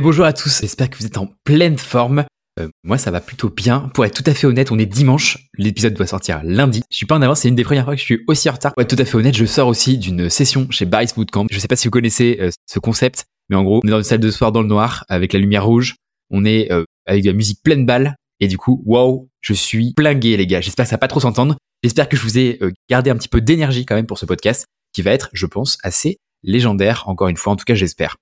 bonjour à tous, j'espère que vous êtes en pleine forme. Euh, moi ça va plutôt bien. Pour être tout à fait honnête, on est dimanche, l'épisode doit sortir lundi. Je suis pas en avance, c'est une des premières fois que je suis aussi en retard. Pour être tout à fait honnête, je sors aussi d'une session chez Barry's Bootcamp. Je sais pas si vous connaissez euh, ce concept, mais en gros, on est dans une salle de soir dans le noir, avec la lumière rouge, on est euh, avec de la musique pleine balle, et du coup, wow, je suis plingué les gars. J'espère que ça va pas trop s'entendre. J'espère que je vous ai gardé un petit peu d'énergie quand même pour ce podcast, qui va être, je pense, assez légendaire, encore une fois, en tout cas j'espère.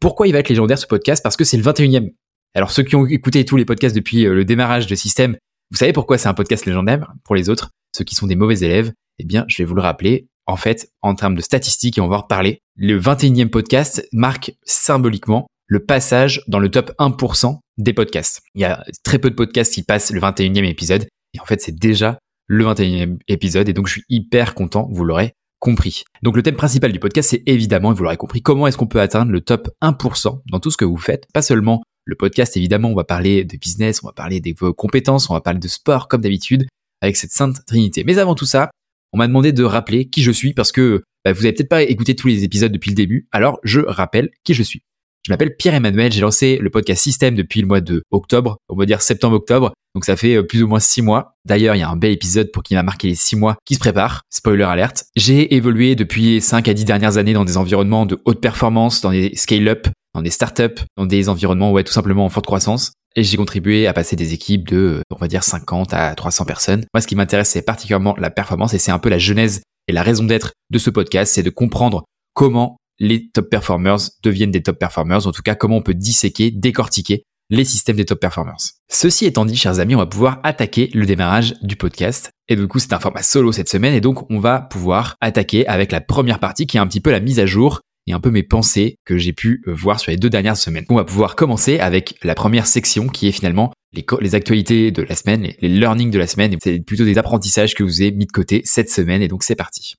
Pourquoi il va être légendaire ce podcast Parce que c'est le 21e. Alors ceux qui ont écouté tous les podcasts depuis euh, le démarrage de Système, vous savez pourquoi c'est un podcast légendaire Pour les autres, ceux qui sont des mauvais élèves, eh bien je vais vous le rappeler. En fait, en termes de statistiques, et on va en reparler, le 21e podcast marque symboliquement le passage dans le top 1% des podcasts. Il y a très peu de podcasts qui passent le 21e épisode, et en fait c'est déjà le 21e épisode, et donc je suis hyper content, vous l'aurez compris. Donc le thème principal du podcast, c'est évidemment, vous l'aurez compris, comment est-ce qu'on peut atteindre le top 1% dans tout ce que vous faites. Pas seulement le podcast, évidemment, on va parler de business, on va parler de vos compétences, on va parler de sport comme d'habitude, avec cette sainte trinité. Mais avant tout ça, on m'a demandé de rappeler qui je suis parce que bah, vous avez peut-être pas écouté tous les épisodes depuis le début, alors je rappelle qui je suis. Je m'appelle Pierre-Emmanuel, j'ai lancé le podcast Système depuis le mois de octobre, on va dire septembre-octobre, donc ça fait euh, plus ou moins six mois. D'ailleurs, il y a un bel épisode pour qui m'a marqué les six mois qui se prépare, spoiler alerte. J'ai évolué depuis 5 à 10 dernières années dans des environnements de haute performance, dans des scale-up, dans des startups, dans des environnements ouais tout simplement en forte croissance. Et j'ai contribué à passer des équipes de, on va dire, 50 à 300 personnes. Moi, ce qui m'intéresse, c'est particulièrement la performance et c'est un peu la genèse et la raison d'être de ce podcast, c'est de comprendre comment les top performers deviennent des top performers, en tout cas comment on peut disséquer, décortiquer les systèmes des top performers. Ceci étant dit, chers amis, on va pouvoir attaquer le démarrage du podcast. Et du coup, c'est un format solo cette semaine et donc on va pouvoir attaquer avec la première partie qui est un petit peu la mise à jour et un peu mes pensées que j'ai pu voir sur les deux dernières semaines. On va pouvoir commencer avec la première section qui est finalement les, les actualités de la semaine, les, les learnings de la semaine. C'est plutôt des apprentissages que vous avez mis de côté cette semaine et donc c'est parti.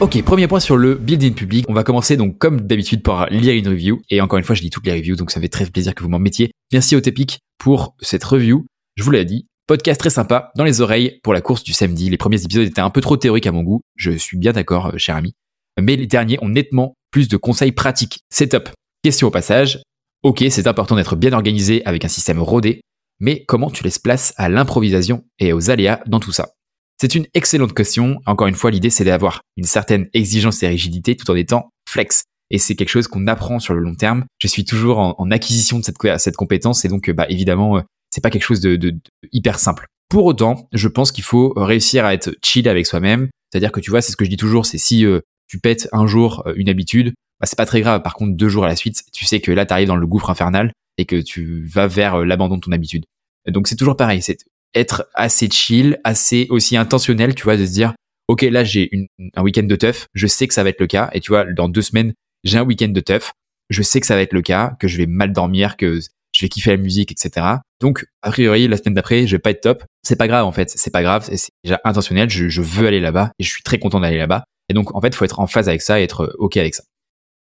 Ok, premier point sur le building public. On va commencer donc comme d'habitude par lire une review. Et encore une fois, je lis toutes les reviews, donc ça fait très plaisir que vous m'en mettiez. Merci au Tepic pour cette review. Je vous l'ai dit, podcast très sympa dans les oreilles pour la course du samedi. Les premiers épisodes étaient un peu trop théoriques à mon goût. Je suis bien d'accord, euh, cher ami. Mais les derniers ont nettement plus de conseils pratiques. C'est top. Question au passage. Ok, c'est important d'être bien organisé avec un système rodé, mais comment tu laisses place à l'improvisation et aux aléas dans tout ça? C'est une excellente question. Encore une fois, l'idée, c'est d'avoir une certaine exigence et rigidité tout en étant flex. Et c'est quelque chose qu'on apprend sur le long terme. Je suis toujours en, acquisition de cette, compétence et donc, bah, évidemment, euh, c'est pas quelque chose de, hyper simple. Pour autant, je pense qu'il faut réussir à être chill avec soi-même. C'est-à-dire que tu vois, c'est ce que je dis toujours, c'est si euh, tu pètes un jour euh, une habitude, bah, c'est pas très grave. Par contre, deux jours à la suite, tu sais que là, tu arrives dans le gouffre infernal et que tu vas vers l'abandon de ton habitude. Donc c'est toujours pareil, c'est être assez chill, assez aussi intentionnel, tu vois, de se dire, ok, là j'ai un week-end de teuf, je sais que ça va être le cas, et tu vois, dans deux semaines, j'ai un week-end de teuf, je sais que ça va être le cas, que je vais mal dormir, que je vais kiffer la musique, etc. Donc, a priori, la semaine d'après, je vais pas être top. C'est pas grave, en fait. C'est pas grave. C'est déjà intentionnel. Je, veux aller là-bas et je suis très content d'aller là-bas. Et donc, en fait, faut être en phase avec ça et être OK avec ça.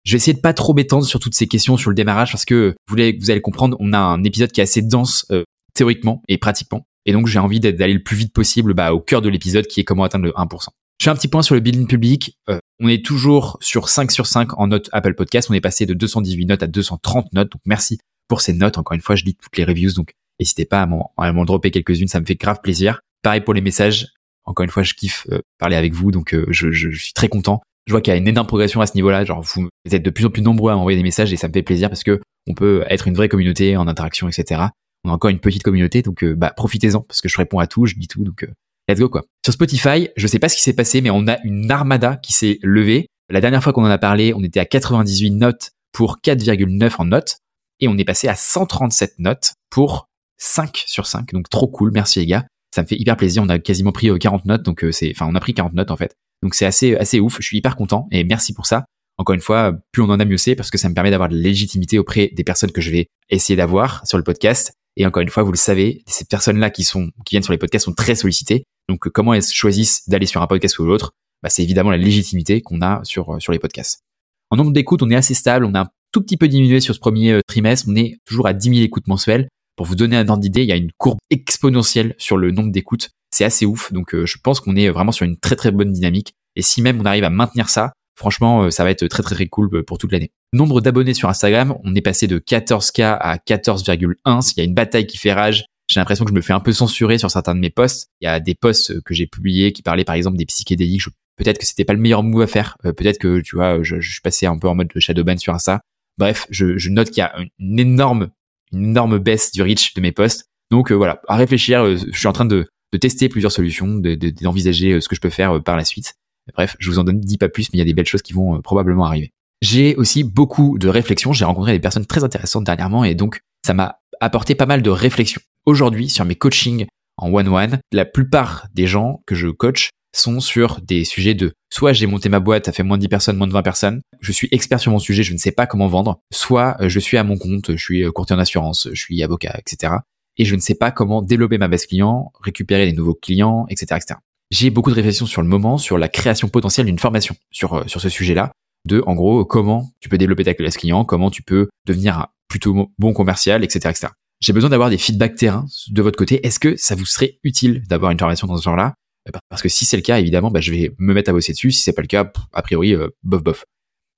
Je vais essayer de pas trop m'étendre sur toutes ces questions sur le démarrage parce que vous allez, vous allez comprendre, on a un épisode qui est assez dense euh, théoriquement et pratiquement. Et donc, j'ai envie d'aller le plus vite possible bah, au cœur de l'épisode qui est comment atteindre le 1%. Je fais un petit point sur le building public. Euh, on est toujours sur 5 sur 5 en note Apple Podcast. On est passé de 218 notes à 230 notes. Donc, merci pour ces notes. Encore une fois, je lis toutes les reviews. Donc, n'hésitez pas à m'en dropper quelques-unes. Ça me fait grave plaisir. Pareil pour les messages. Encore une fois, je kiffe euh, parler avec vous. Donc, euh, je, je, suis très content. Je vois qu'il y a une énorme progression à ce niveau-là. Genre, vous êtes de plus en plus nombreux à m'envoyer des messages et ça me fait plaisir parce que on peut être une vraie communauté en interaction, etc on a encore une petite communauté, donc euh, bah, profitez-en parce que je réponds à tout, je dis tout, donc euh, let's go quoi. Sur Spotify, je sais pas ce qui s'est passé, mais on a une armada qui s'est levée. La dernière fois qu'on en a parlé, on était à 98 notes pour 4,9 en notes et on est passé à 137 notes pour 5 sur 5. Donc trop cool, merci les gars. Ça me fait hyper plaisir. On a quasiment pris 40 euh, notes, donc c'est, enfin on a pris 40 notes en fait. Donc c'est assez assez ouf. Je suis hyper content et merci pour ça. Encore une fois, plus on en a mieux c'est parce que ça me permet d'avoir de la légitimité auprès des personnes que je vais essayer d'avoir sur le podcast et encore une fois, vous le savez, ces personnes-là qui sont qui viennent sur les podcasts sont très sollicitées. Donc comment elles choisissent d'aller sur un podcast ou l'autre bah, C'est évidemment la légitimité qu'on a sur sur les podcasts. En nombre d'écoutes, on est assez stable. On a un tout petit peu diminué sur ce premier euh, trimestre. On est toujours à 10 000 écoutes mensuelles. Pour vous donner un ordre d'idée, il y a une courbe exponentielle sur le nombre d'écoutes. C'est assez ouf. Donc, je pense qu'on est vraiment sur une très très bonne dynamique. Et si même on arrive à maintenir ça, franchement, ça va être très très très cool pour toute l'année. Nombre d'abonnés sur Instagram, on est passé de 14K à 14,1. Il y a une bataille qui fait rage. J'ai l'impression que je me fais un peu censurer sur certains de mes posts. Il y a des posts que j'ai publiés qui parlaient par exemple des psychédéliques. Peut-être que c'était pas le meilleur move à faire. Euh, peut-être que tu vois, je, je, suis passé un peu en mode shadowban sur ça. Bref, je, je note qu'il y a une énorme, une énorme baisse du reach de mes posts. Donc euh, voilà, à réfléchir. Euh, je suis en train de, de tester plusieurs solutions, d'envisager de, ce que je peux faire par la suite. Bref, je vous en donne dis pas plus, mais il y a des belles choses qui vont probablement arriver. J'ai aussi beaucoup de réflexions. J'ai rencontré des personnes très intéressantes dernièrement et donc ça m'a apporté pas mal de réflexions. Aujourd'hui, sur mes coachings en one-one, la plupart des gens que je coach sont sur des sujets de soit j'ai monté ma boîte, ça fait moins de 10 personnes, moins de 20 personnes, je suis expert sur mon sujet, je ne sais pas comment vendre, soit euh, je suis à mon compte, je suis euh, courtier en assurance, je suis avocat, etc. Et je ne sais pas comment développer ma base client, récupérer des nouveaux clients, etc. etc. J'ai beaucoup de réflexions sur le moment, sur la création potentielle d'une formation sur, euh, sur ce sujet-là, de en gros comment tu peux développer ta base client, comment tu peux devenir un plutôt bon commercial, etc. etc. J'ai besoin d'avoir des feedbacks terrain de votre côté. Est-ce que ça vous serait utile d'avoir une formation dans ce genre-là? Euh, Parce que si c'est le cas, évidemment, bah, je vais me mettre à bosser dessus. Si c'est pas le cas, a priori, euh, bof bof.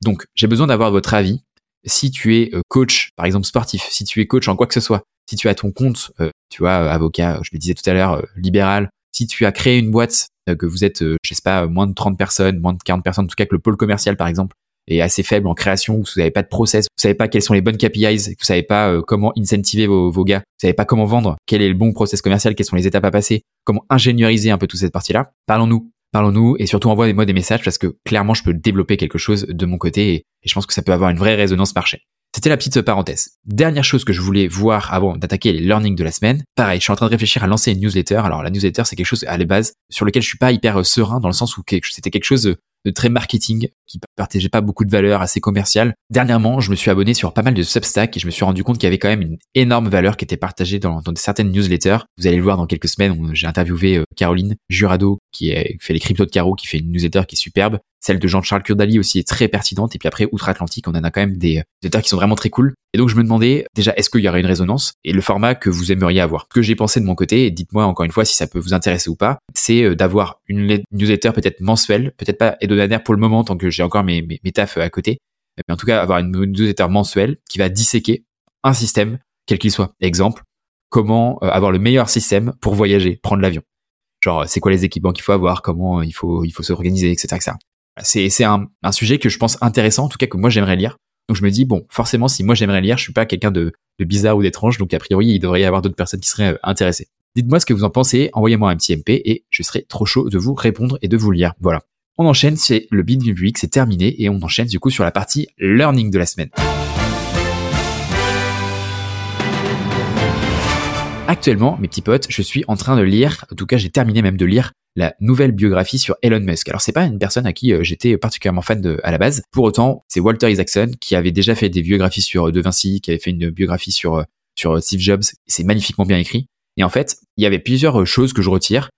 Donc, j'ai besoin d'avoir votre avis. Si tu es euh, coach, par exemple sportif, si tu es coach en quoi que ce soit, si tu as ton compte, tu vois, avocat, je le disais tout à l'heure, libéral, si tu as créé une boîte, que vous êtes, je sais pas, moins de 30 personnes, moins de 40 personnes, en tout cas que le pôle commercial, par exemple, est assez faible en création, vous n'avez pas de process, vous savez pas quelles sont les bonnes KPIs, vous savez pas euh, comment incentiver vos, gars, vous savez pas comment vendre, quel est le bon process commercial, quelles sont les étapes à passer, comment ingénieriser un peu toute cette partie-là. Parlons-nous, parlons-nous et surtout envoyez-moi des messages parce que clairement je peux développer quelque chose de mon côté et, et je pense que ça peut avoir une vraie résonance marché. C'était la petite parenthèse. Dernière chose que je voulais voir avant d'attaquer les learnings de la semaine. Pareil, je suis en train de réfléchir à lancer une newsletter. Alors la newsletter, c'est quelque chose à la base sur lequel je suis pas hyper euh, serein dans le sens où c'était quelque chose de très marketing, qui partageait pas beaucoup de valeur, assez commerciale. Dernièrement, je me suis abonné sur pas mal de Substack et je me suis rendu compte qu'il y avait quand même une énorme valeur qui était partagée dans, dans certaines newsletters. Vous allez le voir dans quelques semaines, j'ai interviewé euh, Caroline Jurado, qui fait les cryptos de Caro, qui fait une newsletter qui est superbe. Celle de Jean-Charles Kurdali aussi est très pertinente. Et puis après, outre-Atlantique, on en a quand même des newsletters qui sont vraiment très cool. Et donc, je me demandais déjà, est-ce qu'il y aurait une résonance et le format que vous aimeriez avoir? Que j'ai pensé de mon côté, et dites-moi encore une fois si ça peut vous intéresser ou pas, c'est euh, d'avoir une newsletter peut-être mensuelle, peut-être pas hebdomadaire pour le moment, tant que j'ai encore mes, mes, mes tafs à côté. Mais en tout cas, avoir une newsletter mensuelle qui va disséquer un système, quel qu'il soit. Exemple, comment euh, avoir le meilleur système pour voyager, prendre l'avion. Genre, c'est quoi les équipements qu'il faut avoir, comment il faut, il faut s'organiser, etc., etc. C'est, un, sujet que je pense intéressant, en tout cas que moi j'aimerais lire. Donc je me dis, bon, forcément, si moi j'aimerais lire, je suis pas quelqu'un de, de bizarre ou d'étrange, donc a priori, il devrait y avoir d'autres personnes qui seraient euh, intéressées. Dites-moi ce que vous en pensez, envoyez-moi un petit MP et je serai trop chaud de vous répondre et de vous lire. Voilà. On enchaîne, c'est le bid public, c'est terminé et on enchaîne du coup sur la partie learning de la semaine. Actuellement, mes petits potes, je suis en train de lire, en tout cas j'ai terminé même de lire la nouvelle biographie sur Elon Musk. Alors c'est pas une personne à qui euh, j'étais particulièrement fan de, à la base. Pour autant, c'est Walter Isaacson qui avait déjà fait des biographies sur euh, De Vinci, qui avait fait une biographie sur euh, sur Steve Jobs. C'est magnifiquement bien écrit. Et en fait, il y avait plusieurs choses que je retire.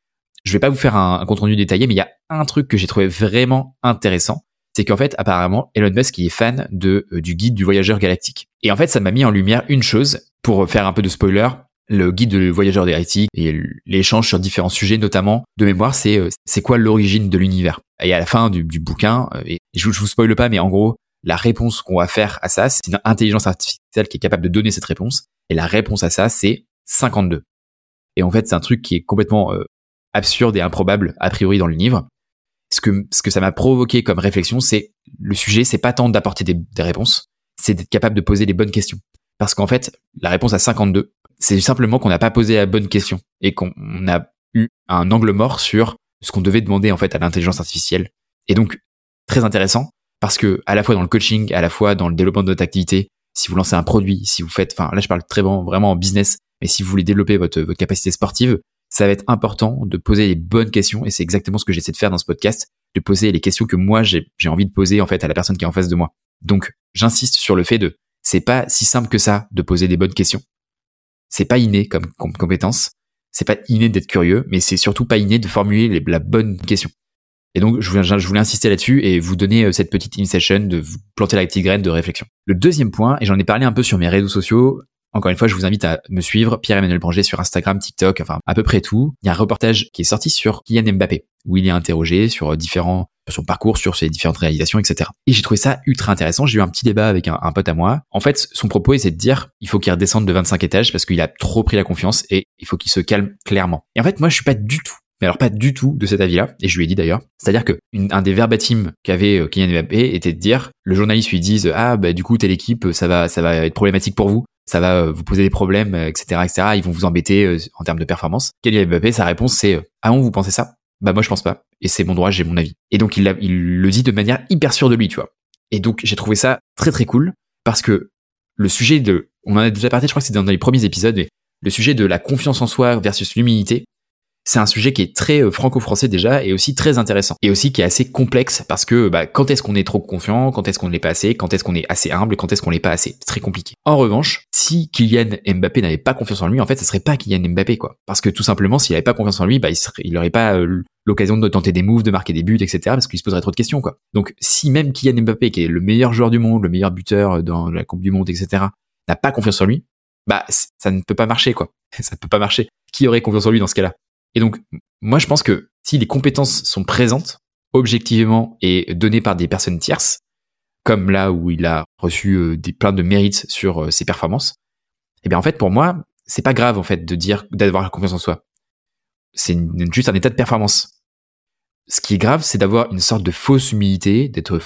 Je vais pas vous faire un, rendu détaillé, mais il y a un truc que j'ai trouvé vraiment intéressant. C'est qu'en fait, apparemment, Elon Musk il est fan de du guide du voyageur galactique. Et en fait, ça m'a mis en lumière une chose pour faire un peu de spoiler le guide de voyageur galactique et l'échange sur différents sujets, notamment de mémoire, c'est euh, c'est quoi l'origine de l'univers? Et à la fin du, du bouquin, euh, et je, je vous spoile pas, mais en gros, la réponse qu'on va faire à ça, c'est une intelligence artificielle qui est capable de donner cette réponse. Et la réponse à ça, c'est 52. Et en fait, c'est un truc qui est complètement euh, absurde et improbable a priori dans le livre. Ce que ce que ça m'a provoqué comme réflexion, c'est le sujet, c'est pas tant d'apporter des, des réponses, c'est d'être capable de poser les bonnes questions. Parce qu'en fait, la réponse à 52, c'est simplement qu'on n'a pas posé la bonne question et qu'on a eu un angle mort sur ce qu'on devait demander en fait à l'intelligence artificielle. Et donc très intéressant parce que à la fois dans le coaching, à la fois dans le développement de votre activité, si vous lancez un produit, si vous faites, enfin là je parle très vraiment, vraiment en business, mais si vous voulez développer votre, votre capacité sportive, ça va être important de poser les bonnes questions et c'est exactement ce que j'essaie de faire dans ce podcast, de poser les questions que moi j'ai envie de poser en fait à la personne qui est en face de moi. Donc j'insiste sur le fait de c'est pas si simple que ça de poser des bonnes questions. C'est pas inné comme, compétence. C'est pas inné d'être curieux, mais c'est surtout pas inné de formuler la bonne question. Et donc, je voulais, insister là-dessus et vous donner euh, cette petite initiation de planter la petite graine de réflexion. Le deuxième point, et j'en ai parlé un peu sur mes réseaux sociaux, encore une fois, je vous invite à me suivre, Pierre-Emmanuel Branger sur Instagram, TikTok, enfin à peu près tout. Il y a un reportage qui est sorti sur Kylian Mbappé, où il est interrogé sur différents sur son parcours, sur ses différentes réalisations, etc. Et j'ai trouvé ça ultra intéressant. J'ai eu un petit débat avec un, pote à moi. En fait, son propos, c'est de dire, il faut qu'il redescende de 25 étages parce qu'il a trop pris la confiance et il faut qu'il se calme clairement. Et en fait, moi, je suis pas du tout mais alors pas du tout de cet avis-là, et je lui ai dit d'ailleurs. C'est-à-dire que un des verbatims qu'avait euh, Kylian Mbappé était de dire, le journaliste lui dise ah bah du coup telle équipe ça va ça va être problématique pour vous, ça va euh, vous poser des problèmes, etc., euh, etc. Ils vont vous embêter en termes de performance. Kylian Mbappé, sa réponse c'est ah bon vous pensez ça? Bah moi je pense pas, et c'est mon droit, j'ai mon avis. Et donc il, le dit de manière hyper sûre de lui, tu vois. Et donc j'ai trouvé ça très très cool parce que le sujet de, on en a déjà parlé, je crois que c'est dans les premiers épisodes, mais le sujet de la confiance en soi versus l'humilité, c'est un sujet qui est très euh, franco-français déjà et aussi très intéressant et aussi qui est assez complexe parce que bah, quand est-ce qu'on est trop confiant, quand est-ce qu'on ne l'est pas assez, quand est-ce qu'on est assez humble et quand est-ce qu'on l'est pas assez. C'est très compliqué. En revanche, si Kylian Mbappé n'avait pas confiance en lui, en fait, ce serait pas Kylian Mbappé quoi. Parce que tout simplement, s'il avait pas confiance en lui, bah, il, serait, il aurait pas euh, l'occasion de tenter des moves, de marquer des buts, etc. Parce qu'il se poserait trop de questions quoi. Donc si même Kylian Mbappé, qui est le meilleur joueur du monde, le meilleur buteur dans la Coupe du Monde, etc., n'a pas confiance en lui, bah ça ne peut pas marcher quoi. Ça ne peut pas marcher. Qui aurait confiance en lui dans ce cas-là? Et donc, moi, je pense que si les compétences sont présentes, objectivement et données par des personnes tierces, comme là où il a reçu euh, des plein de mérites sur euh, ses performances, eh bien en fait pour moi c'est pas grave en fait de dire d'avoir confiance en soi. C'est juste un état de performance. Ce qui est grave, c'est d'avoir une sorte de fausse humilité, d'être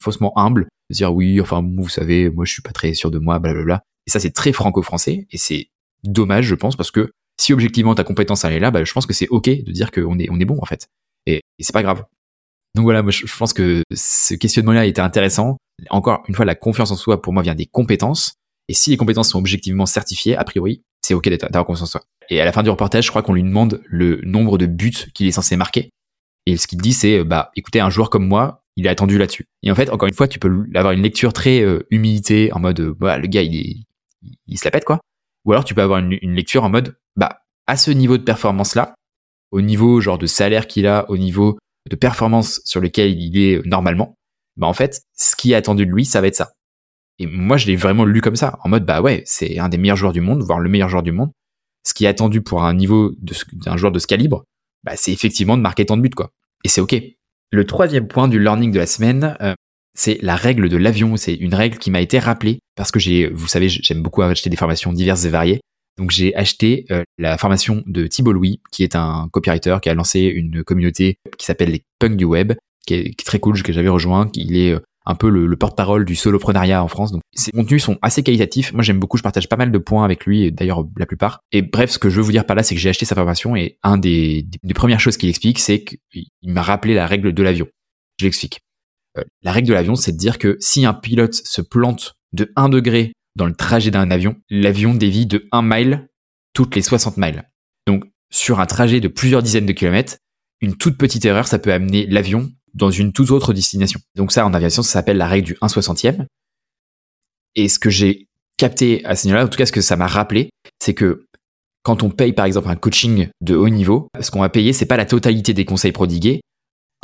faussement humble, de dire oui, enfin vous savez, moi je suis pas très sûr de moi, blablabla. Et ça c'est très franco-français et c'est dommage je pense parce que si objectivement ta compétence elle est là, bah, je pense que c'est ok de dire qu'on est on est bon en fait. Et, c'est pas grave. Donc voilà, moi je, pense que ce questionnement-là était intéressant. Encore une fois, la confiance en soi pour moi vient des compétences. Et si les compétences sont objectivement certifiées, a priori, c'est ok d'avoir confiance en soi. Et à la fin du reportage, je crois qu'on lui demande le nombre de buts qu'il est censé marquer. Et ce qu'il dit, c'est bah écoutez, un joueur comme moi, il est attendu là-dessus. Et en fait, encore une fois, tu peux avoir une lecture très euh, humilité, en mode bah, le gars il est, il se la pète quoi. Ou alors tu peux avoir une, lecture en mode, bah, à ce niveau de performance-là, au niveau genre de salaire qu'il a, au niveau de performance sur lequel il est normalement, bah en fait, ce qui est attendu de lui, ça va être ça. Et moi, je l'ai vraiment lu comme ça, en mode, bah ouais, c'est un des meilleurs joueurs du monde, voire le meilleur joueur du monde. Ce qui est attendu pour un niveau d'un joueur de ce calibre, bah, c'est effectivement de marquer tant de buts, quoi. Et c'est ok. Le troisième point du learning de la semaine, euh, c'est la règle de l'avion. C'est une règle qui m'a été rappelée parce que j'ai, vous savez, j'aime beaucoup acheter des formations diverses et variées. Donc j'ai acheté euh, la formation de Thibault Louis, qui est un copywriter qui a lancé une communauté qui s'appelle les punks du web, qui est, très cool, que j'avais rejoint. Il est euh, un peu le, porte-parole du soloprenariat en France. Donc ses contenus sont assez qualitatifs. Moi j'aime beaucoup, je partage pas mal de points avec lui, d'ailleurs la plupart. Et bref, ce que je veux vous dire par là, c'est que j'ai acheté sa formation et un des premières choses qu'il explique, c'est qu'il m'a rappelé la règle de l'avion. Je l'explique. Euh, la règle de l'avion, c'est de dire que si un pilote se plante de 1 degré dans le trajet d'un avion, l'avion dévie de 1 mile toutes les 60 miles. Donc, sur un trajet de plusieurs dizaines de kilomètres, une toute petite erreur, ça peut amener l'avion dans une toute autre destination. Donc ça, en aviation, ça s'appelle la règle du 1 soixantième. Et ce que j'ai capté à ce niveau-là, en tout cas ce que ça m'a rappelé, c'est que quand on paye par exemple un coaching de haut niveau, ce qu'on va payer, c'est pas la totalité des conseils prodigués,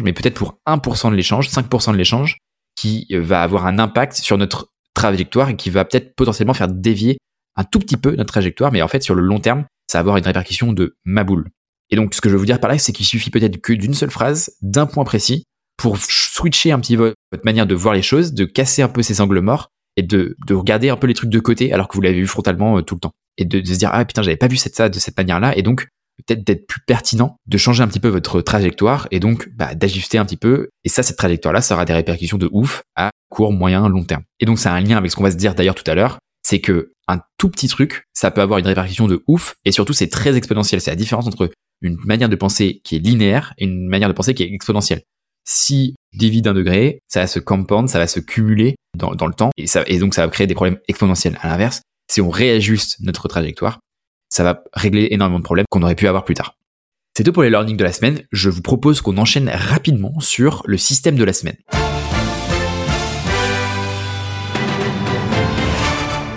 mais peut-être pour 1% de l'échange, 5% de l'échange, qui euh, va avoir un impact sur notre trajectoire et qui va peut-être potentiellement faire dévier un tout petit peu notre trajectoire, mais en fait sur le long terme, ça va avoir une répercussion de ma boule. Et donc ce que je veux vous dire par là, c'est qu'il suffit peut-être que d'une seule phrase, d'un point précis, pour switcher un petit peu votre manière de voir les choses, de casser un peu ces angles morts et de, de regarder un peu les trucs de côté alors que vous l'avez vu frontalement euh, tout le temps. Et de, se dire, ah putain, j'avais pas vu ça de cette manière-là, et donc peut-être d'être plus pertinent, de changer un petit peu votre trajectoire et donc bah, d'ajuster un petit peu. Et ça, cette trajectoire-là, ça aura des répercussions de ouf à court, moyen, long terme. Et donc, ça a un lien avec ce qu'on va se dire d'ailleurs tout à l'heure, c'est que un tout petit truc, ça peut avoir une répercussion de ouf et surtout c'est très exponentiel. C'est la différence entre une manière de penser qui est linéaire et une manière de penser qui est exponentielle. Si dévie d'un degré, ça va se compound, ça va se cumuler dans, dans le temps et, ça, et donc ça va créer des problèmes exponentiels. À l'inverse, si on réajuste notre trajectoire, ça va régler énormément de problèmes qu'on aurait pu avoir plus tard. C'est tout pour les learnings de la semaine. Je vous propose qu'on enchaîne rapidement sur le système de la semaine.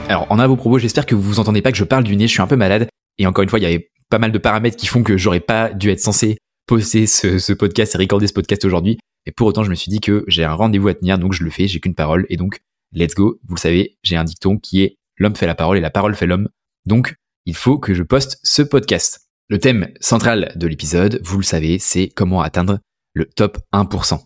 Alors, en un vos propos, j'espère que vous vous entendez pas que je parle du nez, je suis un peu malade. Et encore une fois, il y avait pas mal de paramètres qui font que j'aurais pas dû être censé poster ce, podcast et recorder ce podcast aujourd'hui. Et pour autant, je me suis dit que j'ai un rendez-vous à tenir, donc je le fais, j'ai qu'une parole. Et donc, let's go. Vous le savez, j'ai un dicton qui est l'homme fait la parole et la parole fait l'homme. Donc, il faut que je poste ce podcast. Le thème central de l'épisode, vous le savez, c'est comment atteindre le top 1%.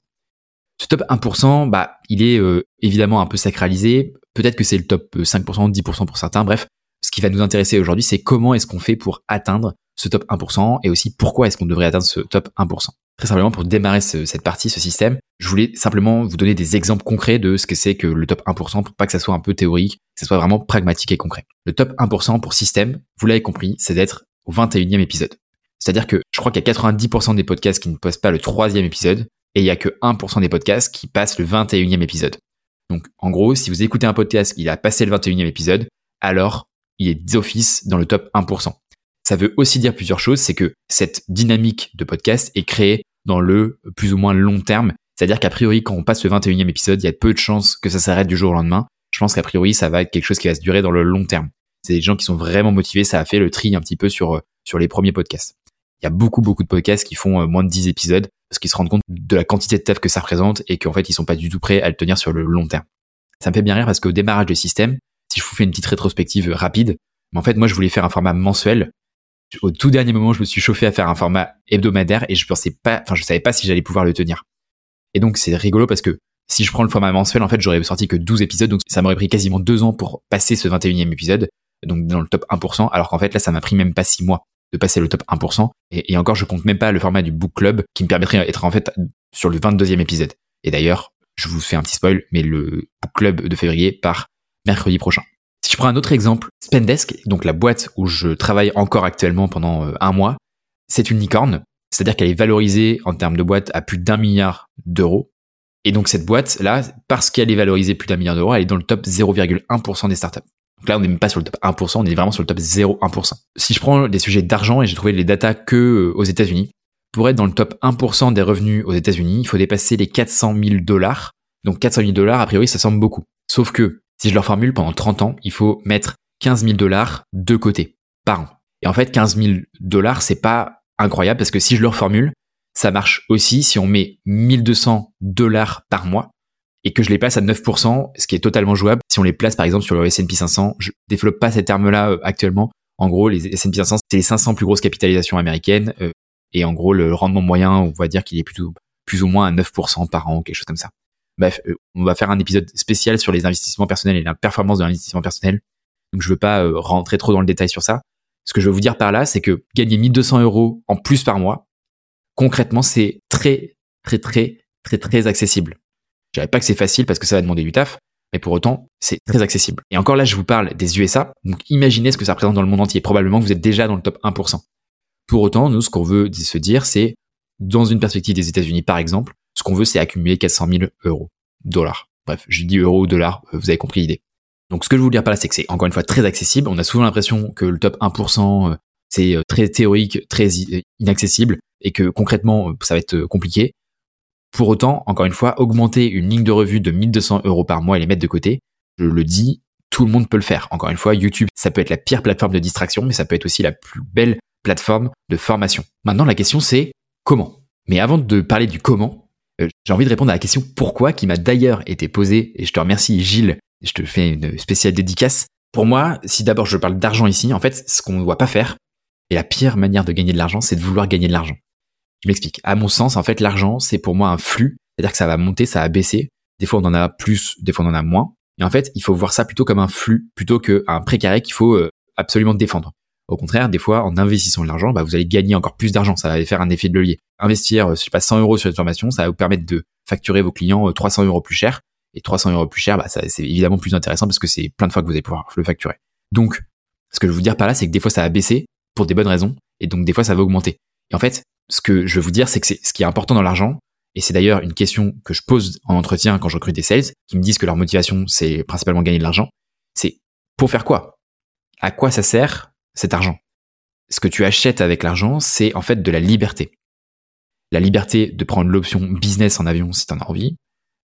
Ce top 1%, bah, il est euh, évidemment un peu sacralisé. Peut-être que c'est le top 5%, 10% pour certains. Bref, ce qui va nous intéresser aujourd'hui, c'est comment est-ce qu'on fait pour atteindre ce top 1% et aussi pourquoi est-ce qu'on devrait atteindre ce top 1%. Très simplement, pour démarrer cette partie, ce système, je voulais simplement vous donner des exemples concrets de ce que c'est que le top 1% pour pas que ça soit un peu théorique, que ça soit vraiment pragmatique et concret. Le top 1% pour système, vous l'avez compris, c'est d'être au 21e épisode. C'est-à-dire que je crois qu'il y a 90% des podcasts qui ne postent pas le troisième épisode et il y a que 1% des podcasts qui passent le 21e épisode. Donc, en gros, si vous écoutez un podcast, il a passé le 21e épisode, alors il est d'office dans le top 1%. Ça veut aussi dire plusieurs choses, c'est que cette dynamique de podcast est créée dans le plus ou moins long terme. C'est-à-dire qu'a priori, quand on passe le 21e épisode, il y a peu de chances que ça s'arrête du jour au lendemain. Je pense qu'a priori, ça va être quelque chose qui va se durer dans le long terme. C'est des gens qui sont vraiment motivés. Ça a fait le tri un petit peu sur, euh, sur les premiers podcasts. Il y a beaucoup, beaucoup de podcasts qui font euh, moins de 10 épisodes parce qu'ils se rendent compte de la quantité de taf que ça représente et qu'en fait, ils sont pas du tout prêts à le tenir sur le long terme. Ça me fait bien rire parce qu'au démarrage du système, si je vous fais une petite rétrospective rapide, mais en fait, moi, je voulais faire un format mensuel au tout dernier moment, je me suis chauffé à faire un format hebdomadaire et je pensais pas, enfin, je savais pas si j'allais pouvoir le tenir. Et donc, c'est rigolo parce que si je prends le format mensuel, en fait, j'aurais sorti que 12 épisodes, donc ça m'aurait pris quasiment deux ans pour passer ce 21e épisode, donc dans le top 1%, alors qu'en fait, là, ça m'a pris même pas six mois de passer le top 1%. Et, et, encore, je compte même pas le format du book club qui me permettrait d'être en fait sur le 22e épisode. Et d'ailleurs, je vous fais un petit spoil, mais le book club de février part mercredi prochain. Si je prends un autre exemple, Spendesk, donc la boîte où je travaille encore actuellement pendant euh, un mois, c'est une licorne, c'est-à-dire qu'elle est valorisée en termes de boîte à plus d'un milliard d'euros. Et donc cette boîte-là, parce qu'elle est valorisée plus d'un milliard d'euros, elle est dans le top 0,1% des startups. Donc là, on n'est même pas sur le top 1%, on est vraiment sur le top 0,1%. Si je prends des sujets d'argent et j'ai trouvé les datas que euh, aux États-Unis, pour être dans le top 1% des revenus aux États-Unis, il faut dépasser les 400 000 dollars. Donc 400 000 dollars, a priori, ça semble beaucoup. Sauf que si je leur formule pendant 30 ans, il faut mettre 15 000 dollars de côté par an. Et en fait, 15 000 dollars, c'est pas incroyable parce que si je leur formule, ça marche aussi si on met 1200 dollars par mois et que je les place à 9%, ce qui est totalement jouable. Si on les place par exemple sur le S&P 500, je développe pas ces termes-là euh, actuellement. En gros, les S&P 500, c'est les 500 plus grosses capitalisations américaines euh, et en gros, le rendement moyen, on va dire qu'il est plutôt plus ou moins à 9% par an, quelque chose comme ça. Bref, euh, on va faire un épisode spécial sur les investissements personnels et la performance de l'investissement personnel. Donc je veux pas euh, rentrer trop dans le détail sur ça. Ce que je veux vous dire par là, c'est que gagner 1200 euros en plus par mois, concrètement, c'est très, très, très, très, très accessible. Je dirais pas que c'est facile parce que ça va demander du taf, mais pour autant, c'est très accessible. Et encore là, je vous parle des USA. Donc imaginez ce que ça représente dans le monde entier. Probablement vous êtes déjà dans le top 1%. Pour autant, nous, ce qu'on veut se dire, c'est dans une perspective des États-Unis, par exemple, ce qu'on veut, c'est accumuler 400 000 euros, dollars. Bref, je dis euros ou dollars, euh, vous avez compris l'idée. Donc ce que je veux vous dire par là, c'est que c'est encore une fois très accessible. On a souvent l'impression que le top 1%, euh, c'est euh, très théorique, très inaccessible, et que concrètement, ça va être compliqué. Pour autant, encore une fois, augmenter une ligne de revue de 1200 euros par mois et les mettre de côté, je le dis, tout le monde peut le faire. Encore une fois, YouTube, ça peut être la pire plateforme de distraction, mais ça peut être aussi la plus belle plateforme de formation. Maintenant, la question c'est comment? Mais avant de parler du comment, j'ai envie de répondre à la question pourquoi qui m'a d'ailleurs été posée, et je te remercie Gilles, je te fais une spéciale dédicace. Pour moi, si d'abord je parle d'argent ici, en fait, ce qu'on ne doit pas faire, et la pire manière de gagner de l'argent, c'est de vouloir gagner de l'argent. Je m'explique. À mon sens, en fait, l'argent, c'est pour moi un flux, c'est-à-dire que ça va monter, ça va baisser. Des fois, on en a plus, des fois, on en a moins. Et en fait, il faut voir ça plutôt comme un flux, plutôt qu'un précaré qu'il faut euh, absolument défendre. Au contraire, des fois, en investissant de l'argent, bah, vous allez gagner encore plus d'argent. Ça va faire un effet de levier. Investir, euh, je sais pas, 100 euros sur une formation, ça va vous permettre de facturer vos clients 300 euh, euros plus cher. Et 300 euros plus cher, bah, c'est évidemment plus intéressant parce que c'est plein de fois que vous allez pouvoir le facturer. Donc, ce que je veux vous dire par là, c'est que des fois, ça va baisser pour des bonnes raisons. Et donc, des fois, ça va augmenter. Et en fait, ce que je veux vous dire, c'est que ce qui est important dans l'argent. Et c'est d'ailleurs une question que je pose en entretien quand je recrute des sales qui me disent que leur motivation, c'est principalement gagner de l'argent. C'est pour faire quoi? À quoi ça sert cet argent? ce que tu achètes avec l'argent, c'est en fait de la liberté. La liberté de prendre l'option business en avion si tu en as envie,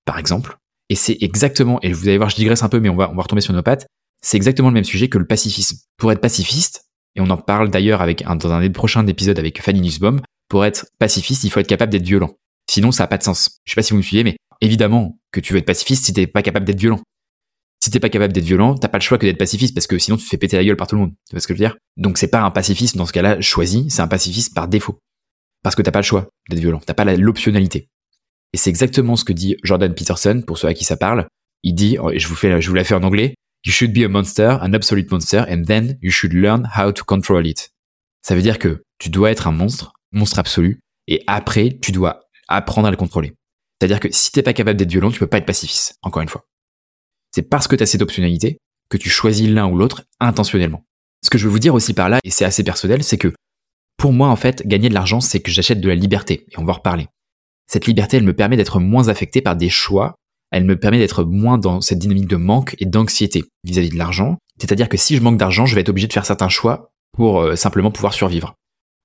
par exemple. Et c'est exactement, et vous allez voir, je digresse un peu, mais on va, on va retomber sur nos pattes, c'est exactement le même sujet que le pacifisme. Pour être pacifiste, et on en parle d'ailleurs avec un, dans un des prochains épisodes avec Fanny Nussbaum, pour être pacifiste, il faut être capable d'être violent. Sinon, ça n'a pas de sens. Je sais pas si vous me suivez, mais évidemment que tu veux être pacifiste si t'es pas capable d'être violent. Si t'es pas capable d'être violent, t'as pas le choix que d'être pacifiste parce que sinon tu te fais péter la gueule par tout le monde. Tu vois ce que je veux dire? Donc c'est pas un pacifisme dans ce cas-là choisi, c'est un pacifisme par défaut. Parce que t'as pas le choix d'être violent, t'as pas l'optionnalité. Et c'est exactement ce que dit Jordan Peterson, pour ceux à qui ça parle. Il dit, oh, je vous fais, je en anglais, You should be a monster, an absolute monster, and then you should learn how to control it. Ça veut dire que tu dois être un monstre, monstre absolu, et après, tu dois apprendre à le contrôler. C'est-à-dire que si t'es pas capable d'être violent, tu peux pas être pacifiste, encore une fois. C'est parce que tu as cette optionnalité que tu choisis l'un ou l'autre intentionnellement. Ce que je veux vous dire aussi par là, et c'est assez personnel, c'est que pour moi, en fait, gagner de l'argent, c'est que j'achète de la liberté, et on va en reparler. Cette liberté, elle me permet d'être moins affecté par des choix, elle me permet d'être moins dans cette dynamique de manque et d'anxiété vis-à-vis de l'argent. C'est-à-dire que si je manque d'argent, je vais être obligé de faire certains choix pour euh, simplement pouvoir survivre.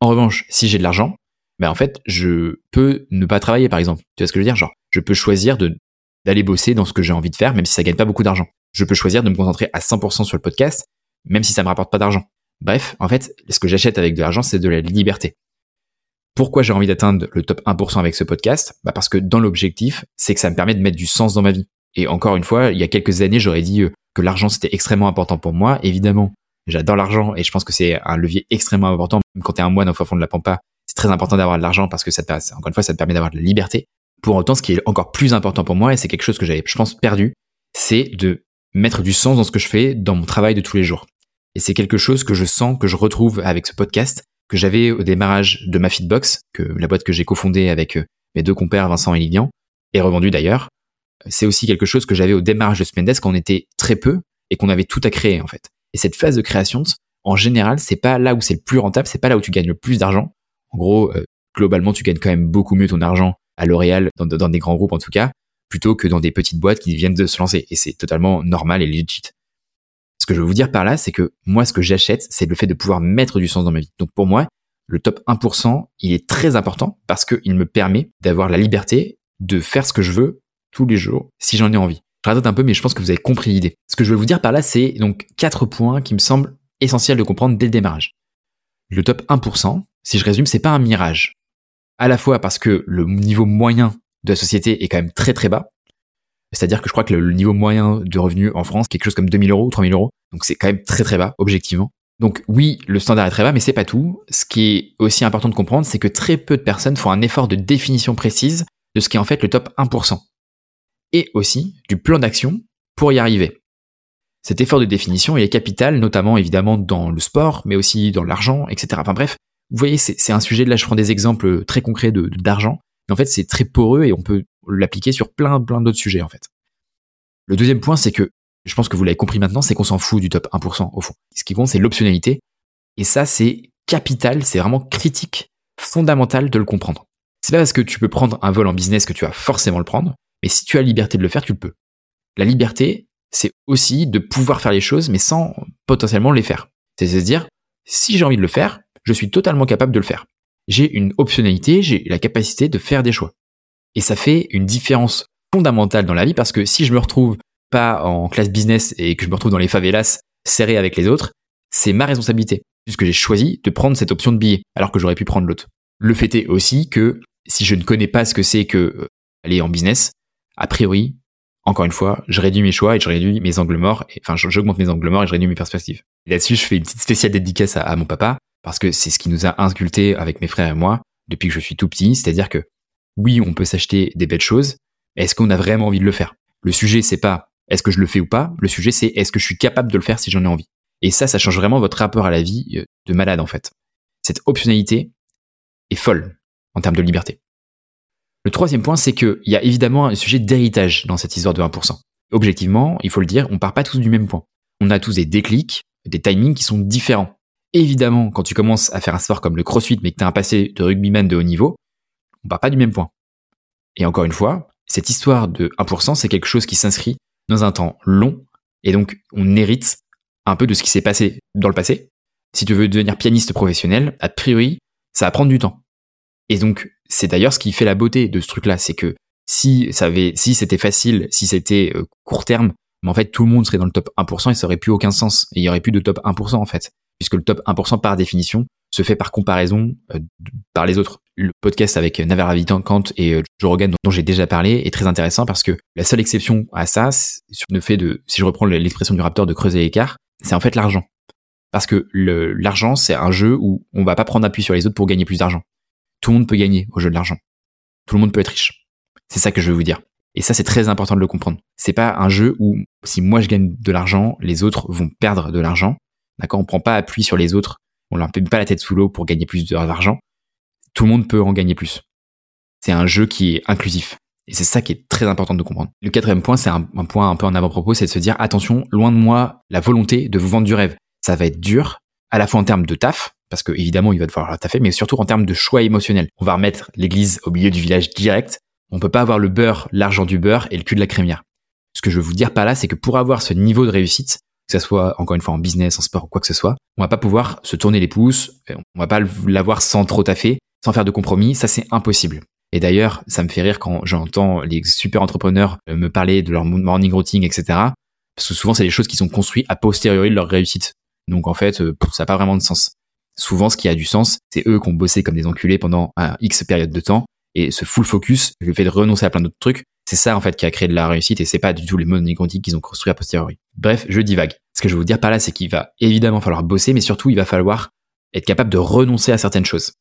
En revanche, si j'ai de l'argent, ben en fait, je peux ne pas travailler, par exemple. Tu vois ce que je veux dire? Genre, je peux choisir de d'aller bosser dans ce que j'ai envie de faire, même si ça gagne pas beaucoup d'argent. Je peux choisir de me concentrer à 100% sur le podcast, même si ça me rapporte pas d'argent. Bref, en fait, ce que j'achète avec de l'argent, c'est de la liberté. Pourquoi j'ai envie d'atteindre le top 1% avec ce podcast? Bah Parce que dans l'objectif, c'est que ça me permet de mettre du sens dans ma vie. Et encore une fois, il y a quelques années, j'aurais dit euh, que l'argent, c'était extrêmement important pour moi. Évidemment, j'adore l'argent et je pense que c'est un levier extrêmement important. Même quand tu es un moine au fond de la pampa, c'est très important d'avoir de l'argent parce que ça te, encore une fois, ça te permet d'avoir de la liberté. Pour autant, ce qui est encore plus important pour moi, et c'est quelque chose que j'avais, je pense, perdu, c'est de mettre du sens dans ce que je fais dans mon travail de tous les jours. Et c'est quelque chose que je sens, que je retrouve avec ce podcast, que j'avais au démarrage de ma Fitbox, que la boîte que j'ai cofondée avec euh, mes deux compères Vincent et Lilian, et revendue d'ailleurs. C'est aussi quelque chose que j'avais au démarrage de Spendesk quand on était très peu et qu'on avait tout à créer en fait. Et cette phase de création, en général, c'est pas là où c'est le plus rentable, c'est pas là où tu gagnes le plus d'argent. En gros, euh, globalement, tu gagnes quand même beaucoup mieux ton argent à L'Oréal, dans, des grands groupes en tout cas, plutôt que dans des petites boîtes qui viennent de se lancer. Et c'est totalement normal et legit. Ce que je veux vous dire par là, c'est que moi, ce que j'achète, c'est le fait de pouvoir mettre du sens dans ma vie. Donc pour moi, le top 1%, il est très important parce qu'il me permet d'avoir la liberté de faire ce que je veux tous les jours si j'en ai envie. Je radote un peu, mais je pense que vous avez compris l'idée. Ce que je veux vous dire par là, c'est donc quatre points qui me semblent essentiels de comprendre dès le démarrage. Le top 1%, si je résume, c'est pas un mirage à la fois parce que le niveau moyen de la société est quand même très très bas. C'est-à-dire que je crois que le niveau moyen de revenu en France, quelque chose comme 2000 euros ou 3000 euros. Donc c'est quand même très très bas, objectivement. Donc oui, le standard est très bas, mais c'est pas tout. Ce qui est aussi important de comprendre, c'est que très peu de personnes font un effort de définition précise de ce qui est en fait le top 1%. Et aussi du plan d'action pour y arriver. Cet effort de définition est capital, notamment évidemment dans le sport, mais aussi dans l'argent, etc. Enfin bref, vous voyez, c'est un sujet, là je prends des exemples très concrets d'argent, mais en fait c'est très poreux et on peut l'appliquer sur plein, plein d'autres sujets en fait. Le deuxième point, c'est que, je pense que vous l'avez compris maintenant, c'est qu'on s'en fout du top 1% au fond. Ce qui compte, c'est l'optionnalité. Et ça, c'est capital, c'est vraiment critique, fondamental de le comprendre. C'est pas parce que tu peux prendre un vol en business que tu vas forcément le prendre, mais si tu as la liberté de le faire, tu le peux. La liberté, c'est aussi de pouvoir faire les choses, mais sans potentiellement les faire. C'est à dire, si j'ai envie de le faire, je suis totalement capable de le faire. J'ai une optionnalité, j'ai la capacité de faire des choix. Et ça fait une différence fondamentale dans la vie parce que si je me retrouve pas en classe business et que je me retrouve dans les favelas serré avec les autres, c'est ma responsabilité puisque j'ai choisi de prendre cette option de billet alors que j'aurais pu prendre l'autre. Le fait est aussi que si je ne connais pas ce que c'est que euh, aller en business, a priori, encore une fois, je réduis mes choix et je réduis mes angles morts, enfin j'augmente mes angles morts et je réduis mes perspectives. Là-dessus, je fais une petite spéciale dédicace à mon papa parce que c'est ce qui nous a inculté avec mes frères et moi depuis que je suis tout petit, c'est-à-dire que oui, on peut s'acheter des belles choses, est-ce qu'on a vraiment envie de le faire? Le sujet, c'est pas est-ce que je le fais ou pas, le sujet, c'est est-ce que je suis capable de le faire si j'en ai envie? Et ça, ça change vraiment votre rapport à la vie euh, de malade, en fait. Cette optionnalité est folle en termes de liberté. Le troisième point, c'est qu'il y a évidemment un sujet d'héritage dans cette histoire de 1%. Objectivement, il faut le dire, on part pas tous du même point. On a tous des déclics, des timings qui sont différents. Évidemment, quand tu commences à faire un sport comme le crossfit, mais que tu as un passé de rugbyman de haut niveau, on part pas du même point. Et encore une fois, cette histoire de 1%, c'est quelque chose qui s'inscrit dans un temps long, et donc on hérite un peu de ce qui s'est passé dans le passé. Si tu veux devenir pianiste professionnel, a priori, ça va prendre du temps. Et donc, c'est d'ailleurs ce qui fait la beauté de ce truc-là, c'est que si ça avait, si c'était facile, si c'était euh, court terme, mais en fait tout le monde serait dans le top 1% et ça aurait plus aucun sens. Et il y aurait plus de top 1% en fait puisque le top 1% par définition se fait par comparaison euh, par les autres. le podcast avec Navarra Ravikant et euh, Joe Rogan dont j'ai déjà parlé est très intéressant parce que la seule exception à ça, sur le fait de, si je reprends l'expression du raptor de creuser l'écart, c'est en fait l'argent. Parce que l'argent, c'est un jeu où on va pas prendre appui sur les autres pour gagner plus d'argent. Tout le monde peut gagner au jeu de l'argent. Tout le monde peut être riche. C'est ça que je veux vous dire. Et ça, c'est très important de le comprendre. C'est pas un jeu où si moi je gagne de l'argent, les autres vont perdre de l'argent. D'accord On prend pas appui sur les autres. On leur met pas la tête sous l'eau pour gagner plus d'argent. Tout le monde peut en gagner plus. C'est un jeu qui est inclusif. Et c'est ça qui est très important de comprendre. Le quatrième point, c'est un, point un peu en avant-propos, c'est de se dire, attention, loin de moi la volonté de vous vendre du rêve. Ça va être dur, à la fois en termes de taf, parce que évidemment il va devoir taffer, mais surtout en termes de choix émotionnel. On va remettre l'église au milieu du village direct. On peut pas avoir le beurre, l'argent du beurre et le cul de la crémière. Ce que je veux vous dire par là, c'est que pour avoir ce niveau de réussite, que ce soit encore une fois en business, en sport ou quoi que ce soit, on va pas pouvoir se tourner les pouces, on va pas l'avoir sans trop taffer, sans faire de compromis, ça c'est impossible. Et d'ailleurs, ça me fait rire quand j'entends les super entrepreneurs euh, me parler de leur morning routine, etc. Parce que souvent, c'est des choses qui sont construites a posteriori de leur réussite. Donc en fait, euh, ça n'a pas vraiment de sens. Souvent, ce qui a du sens, c'est eux qui ont bossé comme des enculés pendant un X période de temps. Et ce full focus, le fait de renoncer à plein d'autres trucs, c'est ça en fait qui a créé de la réussite et c'est pas du tout les modes quantiques qu'ils ont construits a posteriori. Bref, je divague. Ce que je veux vous dire par là, c'est qu'il va évidemment falloir bosser, mais surtout il va falloir être capable de renoncer à certaines choses.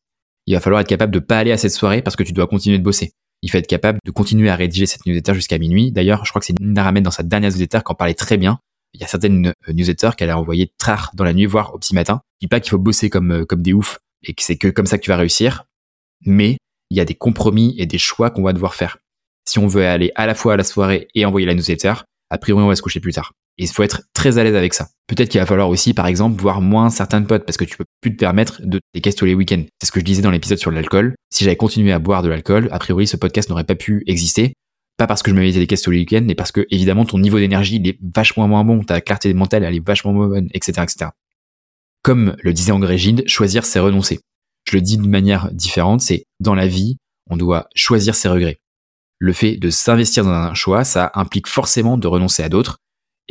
Il va falloir être capable de pas aller à cette soirée parce que tu dois continuer de bosser. Il faut être capable de continuer à rédiger cette newsletter jusqu'à minuit. D'ailleurs, je crois que c'est Nina Ramed dans sa dernière newsletter qui en parlait très bien. Il y a certaines euh, newsletters qu'elle a envoyées tard dans la nuit, voire au petit matin. Je dis pas qu'il faut bosser comme, euh, comme des oufs et que c'est que comme ça que tu vas réussir. Mais il y a des compromis et des choix qu'on va devoir faire. Si on veut aller à la fois à la soirée et envoyer la newsletter, a priori on va se coucher plus tard. Et il faut être très à l'aise avec ça. Peut-être qu'il va falloir aussi, par exemple, voir moins certains potes parce que tu peux plus te permettre de les caisses tous les week-ends. C'est ce que je disais dans l'épisode sur l'alcool. Si j'avais continué à boire de l'alcool, a priori ce podcast n'aurait pas pu exister. Pas parce que je me mettais des caisses tous les week-ends, mais parce que évidemment ton niveau d'énergie il est vachement moins bon, ta clarté mentale elle est vachement moins bonne, etc., etc. Comme le disait André Gide, choisir c'est renoncer. Je le dis d'une manière différente, c'est dans la vie, on doit choisir ses regrets. Le fait de s'investir dans un choix, ça implique forcément de renoncer à d'autres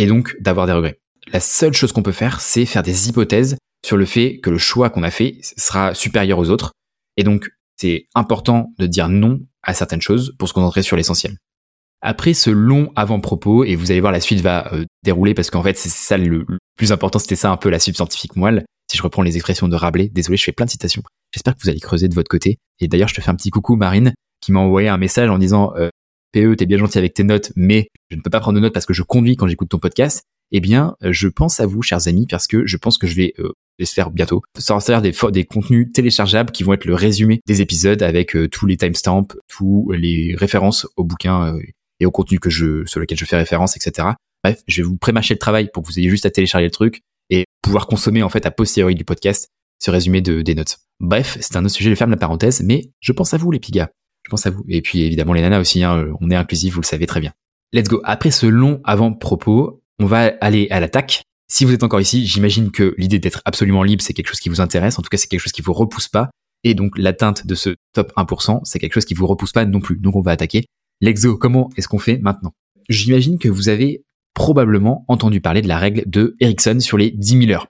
et donc d'avoir des regrets. La seule chose qu'on peut faire, c'est faire des hypothèses sur le fait que le choix qu'on a fait sera supérieur aux autres. Et donc, c'est important de dire non à certaines choses pour se concentrer sur l'essentiel. Après ce long avant-propos, et vous allez voir la suite va euh, dérouler parce qu'en fait c'est ça le, plus important, c'était ça un peu la subscientifique moelle. Si je reprends les expressions de Rabelais, désolé, je fais plein de citations. J'espère que vous allez creuser de votre côté. Et d'ailleurs, je te fais un petit coucou Marine qui m'a envoyé un message en disant euh, PE, t'es bien gentil avec tes notes, mais je ne peux pas prendre de notes parce que je conduis quand j'écoute ton podcast. Eh bien, euh, je pense à vous, chers amis, parce que je pense que je vais euh, j'espère bientôt, sortir des, contenus téléchargeables qui vont être le résumé des épisodes avec tous les timestamps, tous les références aux bouquins et au contenu que je, sur lequel je fais référence, etc. Bref, je vais vous prémâcher le travail pour que vous ayez juste à télécharger le truc et pouvoir consommer en fait a posteriori du podcast ce résumé de, des notes. Bref, c'est un autre sujet, je ferme la parenthèse, mais je pense à vous les pigas. Je pense à vous. Et puis évidemment les nanas aussi, hein, on est inclusif, vous le savez très bien. Let's go. Après ce long avant-propos, on va aller à l'attaque. Si vous êtes encore ici, j'imagine que l'idée d'être absolument libre, c'est quelque chose qui vous intéresse. En tout cas, c'est quelque chose qui vous repousse pas. Et donc, l'atteinte de ce top 1%, c'est quelque chose qui vous repousse pas non plus. Donc, on va attaquer. L'exo, comment est-ce qu'on fait maintenant? J'imagine que vous avez probablement entendu parler de la règle de Ericsson sur les 10 000 heures.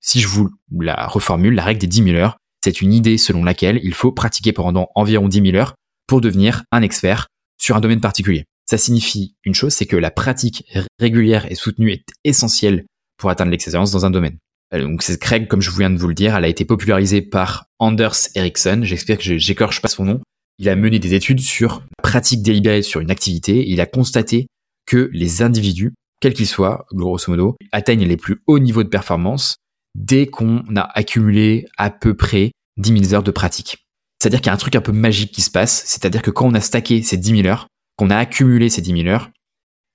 Si je vous la reformule, la règle des 10 000 heures, c'est une idée selon laquelle il faut pratiquer pendant environ 10 000 heures pour devenir un expert sur un domaine particulier. Ça signifie une chose, c'est que la pratique régulière et soutenue est essentielle pour atteindre l'excellence dans un domaine. Euh, donc c'est Craig, comme je viens de vous le dire, elle a été popularisée par Anders Ericsson. J'espère que j'écorche pas son nom. Il a mené des études sur pratique délibérée sur une activité. Il a constaté que les individus, quels qu'ils soient, grosso modo, atteignent les plus hauts niveaux de performance dès qu'on a accumulé à peu près 10 000 heures de pratique. C'est-à-dire qu'il y a un truc un peu magique qui se passe, c'est-à-dire que quand on a stacké ces 10 000 heures, qu'on a accumulé ces 10 000 heures,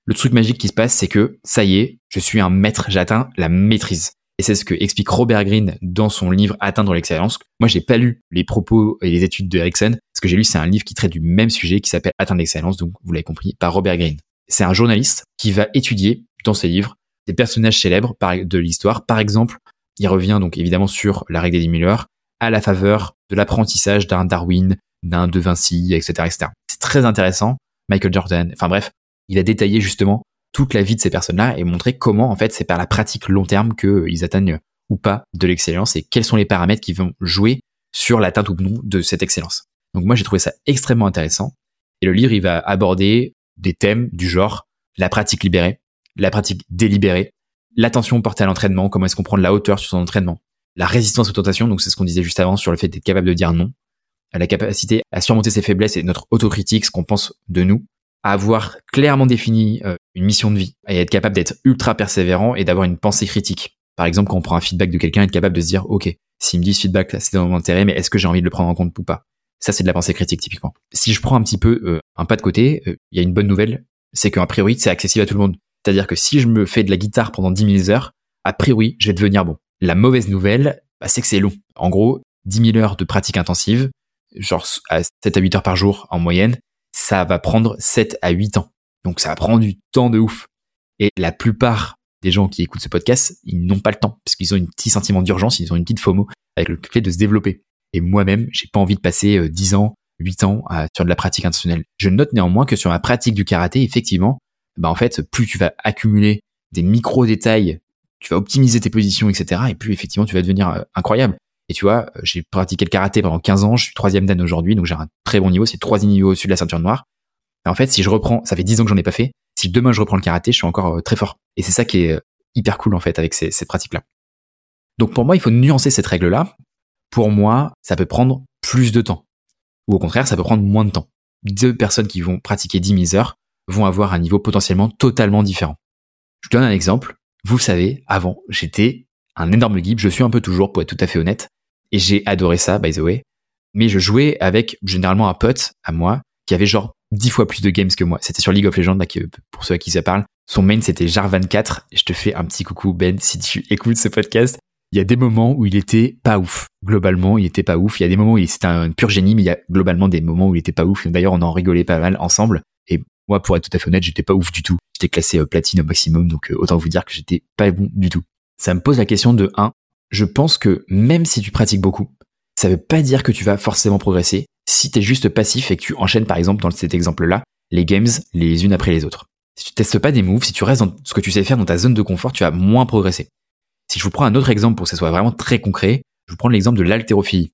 le truc magique qui se passe, c'est que ça y est, je suis un maître, j'atteins la maîtrise. Et c'est ce que explique Robert Greene dans son livre Atteindre l'excellence. Moi, j'ai pas lu les propos et les études de Ericsson. Ce que j'ai lu, c'est un livre qui traite du même sujet qui s'appelle Atteindre l'excellence, donc vous l'avez compris, par Robert Greene. C'est un journaliste qui va étudier dans ses livres des personnages célèbres de l'histoire. Par exemple, il revient donc évidemment sur la règle des 10 000 heures à la faveur de l'apprentissage d'un Darwin, d'un De Vinci, etc., etc. C'est très intéressant. Michael Jordan, enfin bref, il a détaillé justement toute la vie de ces personnes-là et montré comment en fait c'est par la pratique long terme qu'ils atteignent ou pas de l'excellence et quels sont les paramètres qui vont jouer sur l'atteinte ou non de cette excellence. Donc moi j'ai trouvé ça extrêmement intéressant. Et le livre il va aborder des thèmes du genre la pratique libérée, la pratique délibérée, l'attention portée à l'entraînement, comment est-ce qu'on prend de la hauteur sur son entraînement, la résistance aux tentations, donc c'est ce qu'on disait juste avant sur le fait d'être capable de dire non, la capacité à surmonter ses faiblesses et notre autocritique, ce qu'on pense de nous, à avoir clairement défini euh, une mission de vie et être capable d'être ultra persévérant et d'avoir une pensée critique. Par exemple, quand on prend un feedback de quelqu'un, être capable de se dire, OK, s'il me dit ce feedback, c'est dans mon intérêt, mais est-ce que j'ai envie de le prendre en compte ou pas? Ça, c'est de la pensée critique, typiquement. Si je prends un petit peu euh, un pas de côté, euh, il y a une bonne nouvelle, c'est qu'en priori, c'est accessible à tout le monde. C'est-à-dire que si je me fais de la guitare pendant 10 000 heures, a priori, je vais devenir bon. La mauvaise nouvelle, bah, c'est que c'est long. En gros, 10 000 heures de pratique intensive, genre à 7 à 8 heures par jour en moyenne, ça va prendre 7 à 8 ans. Donc ça va prendre du temps de ouf. Et la plupart des gens qui écoutent ce podcast, ils n'ont pas le temps parce qu'ils ont un petit sentiment d'urgence, ils ont une petite FOMO avec le fait de se développer. Et moi-même, j'ai pas envie de passer 10 euh, ans, 8 ans sur de la pratique intentionnelle. Je note néanmoins que sur la pratique du karaté, effectivement, bah en fait, plus tu vas accumuler des micro détails, tu vas optimiser tes positions, etc. Et plus effectivement, tu vas devenir euh, incroyable. Et tu vois, euh, j'ai pratiqué le karaté pendant 15 ans, je suis troisième dan aujourd'hui, donc j'ai un très bon niveau, c'est troisième niveau au-dessus de la ceinture noire. Et en fait, si je reprends, ça fait 10 ans que j'en ai pas fait, si demain je reprends le karaté, je suis encore euh, très fort. Et c'est ça qui est hyper cool en fait avec ces, ces pratiques-là. Donc pour moi, il faut nuancer cette règle-là. Pour moi, ça peut prendre plus de temps. Ou au contraire, ça peut prendre moins de temps. Deux personnes qui vont pratiquer 10 000 heures vont avoir un niveau potentiellement totalement différent. Je donne un exemple. Vous le savez, avant, j'étais un énorme geek. Je suis un peu toujours, pour être tout à fait honnête. Et j'ai adoré ça, by the way. Mais je jouais avec généralement un pote à moi qui avait genre dix fois plus de games que moi. C'était sur League of Legends, là, pour ceux à qui ça parle. Son main, c'était Jarvan4. Et je te fais un petit coucou, Ben, si tu écoutes ce podcast. Il y a des moments où il était pas ouf. Globalement, il était pas ouf. Il y a des moments où c'était un pur génie, mais il y a globalement des moments où il était pas ouf. D'ailleurs, on en rigolait pas mal ensemble. Et moi, pour être tout à fait honnête, j'étais pas ouf du tout. J'étais classé euh, platine au maximum, donc euh, autant vous dire que j'étais pas bon du tout. Ça me pose la question de 1. Je pense que même si tu pratiques beaucoup, ça veut pas dire que tu vas forcément progresser si tu juste passif et que tu enchaînes par exemple dans cet exemple-là les games les unes après les autres. Si tu testes pas des moves, si tu restes dans ce que tu sais faire dans ta zone de confort, tu vas moins progresser. Si je vous prends un autre exemple pour que ce soit vraiment très concret, je vous prends l'exemple de l'haltérophilie.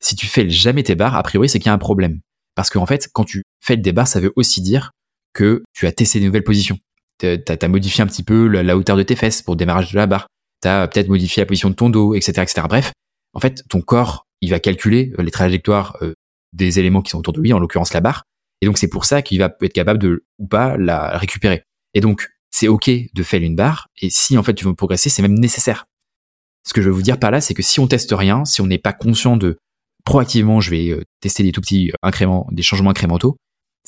Si tu fais jamais tes barres, a priori c'est qu'il y a un problème. Parce qu'en fait, quand tu fais des barres, ça veut aussi dire que tu as testé de nouvelles positions. Tu as, modifié un petit peu la, hauteur de tes fesses pour le démarrage de la barre. Tu as peut-être modifié la position de ton dos, etc., etc. Bref, en fait, ton corps, il va calculer les trajectoires euh, des éléments qui sont autour de lui, en l'occurrence la barre. Et donc c'est pour ça qu'il va être capable de ou pas la récupérer. Et donc c'est ok de faire une barre. Et si en fait tu veux progresser, c'est même nécessaire. Ce que je veux vous dire par là, c'est que si on teste rien, si on n'est pas conscient de proactivement, je vais euh, tester des tout petits incréments, des changements incrémentaux,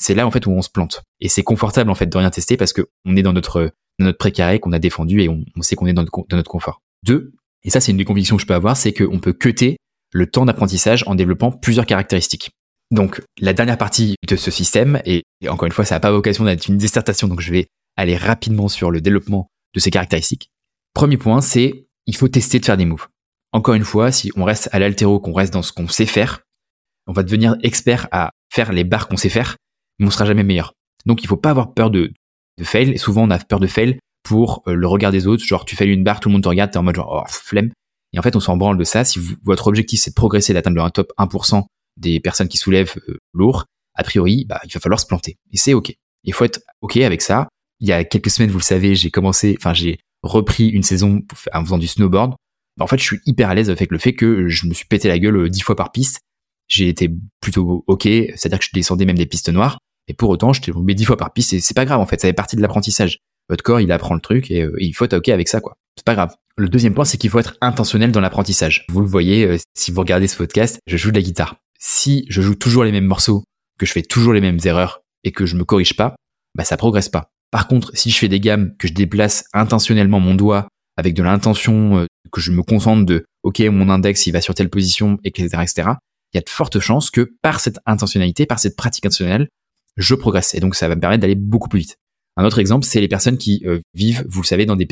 c'est là en fait où on se plante. Et c'est confortable en fait de rien tester parce que on est dans notre précaré qu'on a défendu et on, sait qu'on est dans notre, dans notre confort. Deux, et ça c'est une des convictions que je peux avoir, c'est qu'on peut cuter le temps d'apprentissage en développant plusieurs caractéristiques. Donc la dernière partie de ce système, et, encore une fois, ça n'a pas vocation d'être une dissertation, donc je vais aller rapidement sur le développement de ces caractéristiques. Premier point, c'est il faut tester de faire des moves. Encore une fois, si on reste à l'altéro, qu'on reste dans ce qu'on sait faire, on va devenir expert à faire les barres qu'on sait faire, mais on sera jamais meilleur. Donc il faut pas avoir peur de, de fail. Et souvent on a peur de fail pour euh, le regard des autres. Genre tu fais une barre, tout le monde te regarde, t'es en mode genre oh, flemme. Et en fait, on s'en branle de ça. Si votre objectif, c'est de progresser, d'atteindre un top 1% des personnes qui soulèvent euh, lourd, a priori, bah, il va falloir se planter. Et c'est OK. Il faut être OK avec ça. Il y a quelques semaines, vous le savez, j'ai commencé, enfin, j'ai repris une saison en faisant du snowboard. Bah, en fait, je suis hyper à l'aise avec le fait que je me suis pété la gueule euh, dix fois par piste. J'ai été plutôt OK, c'est-à-dire que je descendais même des pistes noires. Et pour autant, je t'ai tombé dix fois par piste et c'est pas grave, en fait. Ça fait partie de l'apprentissage. Votre corps, il apprend le truc et, euh, il faut être OK avec ça, quoi. C'est pas grave. Le deuxième point, c'est qu'il faut être intentionnel dans l'apprentissage. Vous le voyez, euh, si vous regardez ce podcast, je joue de la guitare. Si je joue toujours les mêmes morceaux, que je fais toujours les mêmes erreurs et que je me corrige pas, bah ça progresse pas. Par contre, si je fais des gammes, que je déplace intentionnellement mon doigt avec de l'intention, euh, que je me concentre de OK, mon index il va sur telle position, etc., etc., il y a de fortes chances que par cette intentionnalité, par cette pratique intentionnelle, je progresse. Et donc ça va me permettre d'aller beaucoup plus vite. Un autre exemple, c'est les personnes qui euh, vivent, vous le savez, dans des,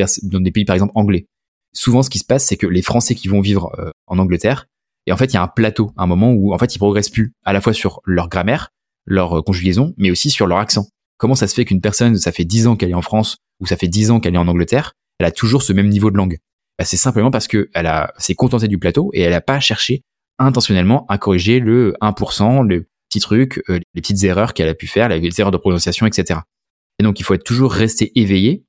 pays par exemple anglais souvent ce qui se passe, c'est que les Français qui vont vivre euh, en Angleterre, et en fait il y a un plateau, un moment où en fait ils progressent plus, à la fois sur leur grammaire, leur euh, conjugaison, mais aussi sur leur accent. Comment ça se fait qu'une personne, ça fait 10 ans qu'elle est en France, ou ça fait 10 ans qu'elle est en Angleterre, elle a toujours ce même niveau de langue? Bah, C'est simplement parce que elle a s'est contentée du plateau et elle n'a pas cherché intentionnellement à corriger le 1%, les petits trucs, euh, les petites erreurs qu'elle a pu faire, les erreurs de prononciation, etc. Et donc il faut être toujours rester éveillé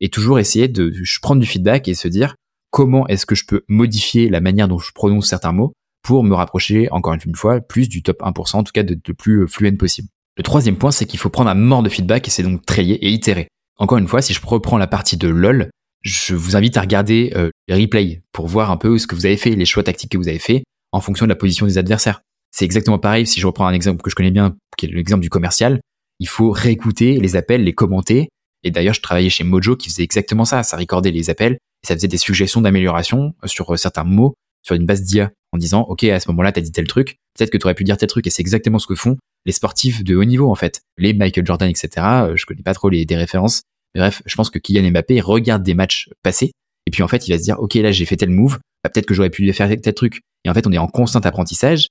et toujours essayer de prendre du feedback et se dire comment est-ce que je peux modifier la manière dont je prononce certains mots pour me rapprocher encore une fois plus du top 1%, en tout cas de, plus fluent possible. Le troisième point, c'est qu'il faut prendre un mort de feedback et c'est donc trayer et itérer. Encore une fois, si je reprends la partie de LOL, je vous invite à regarder euh, les replays pour voir un peu ce que vous avez fait, les choix tactiques que vous avez fait en fonction de la position des adversaires. C'est exactement pareil si je reprends un exemple que je connais bien, qui est l'exemple du commercial. Il faut réécouter les appels, les commenter. Et d'ailleurs, je travaillais chez Mojo qui faisait exactement ça. Ça recordait les appels et ça faisait des suggestions d'amélioration sur euh, certains mots sur une base d'IA en disant, OK, à ce moment-là, t'as dit tel truc. Peut-être que tu aurais pu dire tel truc. Et c'est exactement ce que font les sportifs de haut niveau, en fait. Les Michael Jordan, etc. Euh, je connais pas trop les, des références. Bref, je pense que Kylian Mbappé regarde des matchs passés. Et puis, en fait, il va se dire, OK, là, j'ai fait tel move. Bah, peut-être que j'aurais pu faire tel truc. Et en fait, on est en constant apprentissage.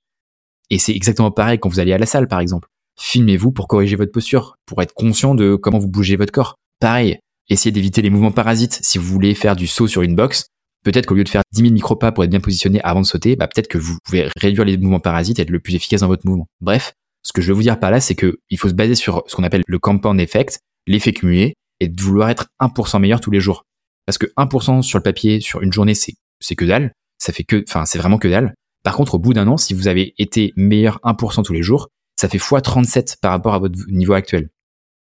Et c'est exactement pareil quand vous allez à la salle, par exemple. Filmez-vous pour corriger votre posture, pour être conscient de comment vous bougez votre corps. Pareil, essayez d'éviter les mouvements parasites. Si vous voulez faire du saut sur une box, peut-être qu'au lieu de faire 10 000 micropas pour être bien positionné avant de sauter, bah peut-être que vous pouvez réduire les mouvements parasites et être le plus efficace dans votre mouvement. Bref, ce que je veux vous dire par là, c'est que il faut se baser sur ce qu'on appelle le compound effect, l'effet cumulé, et de vouloir être 1% meilleur tous les jours. Parce que 1% sur le papier, sur une journée, c'est, c'est que dalle. Ça fait que, enfin, c'est vraiment que dalle. Par contre, au bout d'un an, si vous avez été meilleur 1% tous les jours, ça fait x37 par rapport à votre niveau actuel.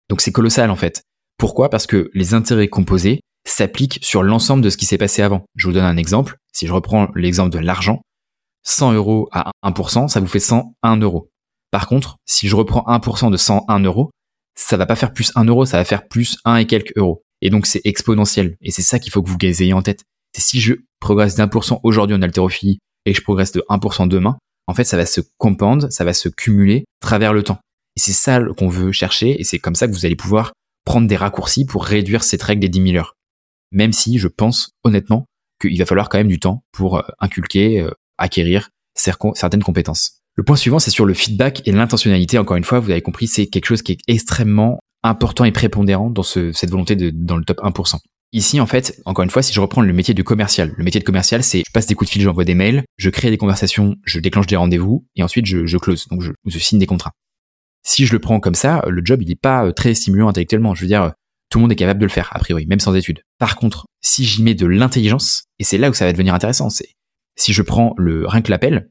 Donc c'est colossal en fait. Pourquoi? Parce que les intérêts composés s'appliquent sur l'ensemble de ce qui s'est passé avant. Je vous donne un exemple. Si je reprends l'exemple de l'argent, 100 euros à 1%, ça vous fait 101 euros. Par contre, si je reprends 1% de 101 euros, ça va pas faire plus 1 euro, ça va faire plus 1 et quelques euros. Et donc c'est exponentiel. Et c'est ça qu'il faut que vous ayez en tête. C'est si je progresse d'un pour cent aujourd'hui en haltérophilie et je progresse de 1% demain, en fait, ça va se compound, ça va se cumuler travers le temps. Et c'est ça qu'on veut chercher, et c'est comme ça que vous allez pouvoir prendre des raccourcis pour réduire cette règle des 10 000 heures. Même si je pense honnêtement qu'il va falloir quand même du temps pour euh, inculquer, euh, acquérir certaines compétences. Le point suivant, c'est sur le feedback et l'intentionnalité. Encore une fois, vous avez compris, c'est quelque chose qui est extrêmement important et prépondérant dans cette volonté de, dans le top 1%. Ici, en fait, encore une fois, si je reprends le métier du commercial, le métier de commercial, c'est je passe des coups de fil, j'envoie des mails, je crée des conversations, je déclenche des rendez-vous et ensuite je, close, donc je, signe des contrats. Si je le prends comme ça, le job il n'est pas euh, très stimulant intellectuellement. Je veux dire, tout le monde est capable de le faire a priori, même sans études. Par contre, si j'y mets de l'intelligence, et c'est là où ça va devenir intéressant, c'est si je prends le rien que l'appel,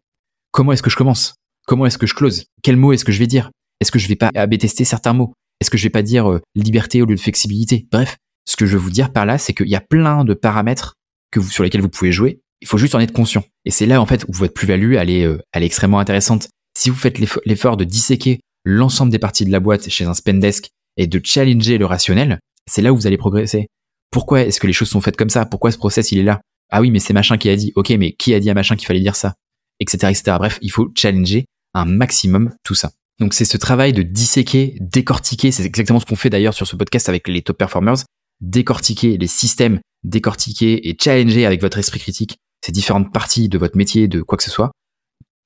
comment est-ce que je commence? Comment est-ce que je close? Quel mot est-ce que je vais dire? Est-ce que je vais pas AB tester certains mots? Est-ce que je vais pas dire euh, liberté au lieu de flexibilité? Bref, ce que je veux vous dire par là, c'est qu'il y a plein de paramètres que vous, sur lesquels vous pouvez jouer. Il faut juste en être conscient. Et c'est là, en fait, où votre plus-value, elle est, euh, elle est extrêmement intéressante. Si vous faites l'effort de disséquer l'ensemble des parties de la boîte chez un spendesk et de challenger le rationnel, c'est là où vous allez progresser. Pourquoi est-ce que les choses sont faites comme ça? Pourquoi ce process, il est là? Ah oui, mais c'est machin qui a dit. Ok, mais qui a dit à machin qu'il fallait dire ça? Etc, etc. Bref, il faut challenger un maximum tout ça. Donc c'est ce travail de disséquer, décortiquer, c'est exactement ce qu'on fait d'ailleurs sur ce podcast avec les top performers, décortiquer les systèmes, décortiquer et challenger avec votre esprit critique ces différentes parties de votre métier, de quoi que ce soit,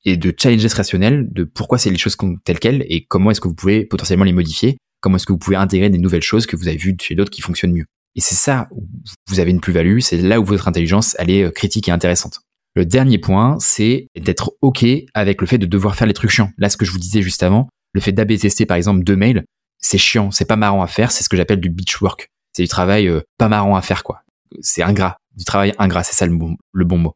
et de challenger ce rationnel de pourquoi c'est les choses telles quelles et comment est-ce que vous pouvez potentiellement les modifier, comment est-ce que vous pouvez intégrer des nouvelles choses que vous avez vues chez d'autres qui fonctionnent mieux. Et c'est ça où vous avez une plus-value, c'est là où votre intelligence, elle est euh, critique et intéressante. Le dernier point, c'est d'être OK avec le fait de devoir faire les trucs chiants. Là, ce que je vous disais juste avant, le fait d'AB par exemple deux mails, c'est chiant, c'est pas marrant à faire, c'est ce que j'appelle du beach work. C'est du travail euh, pas marrant à faire, quoi. C'est ingrat, du travail ingrat, c'est ça le bon, le bon mot.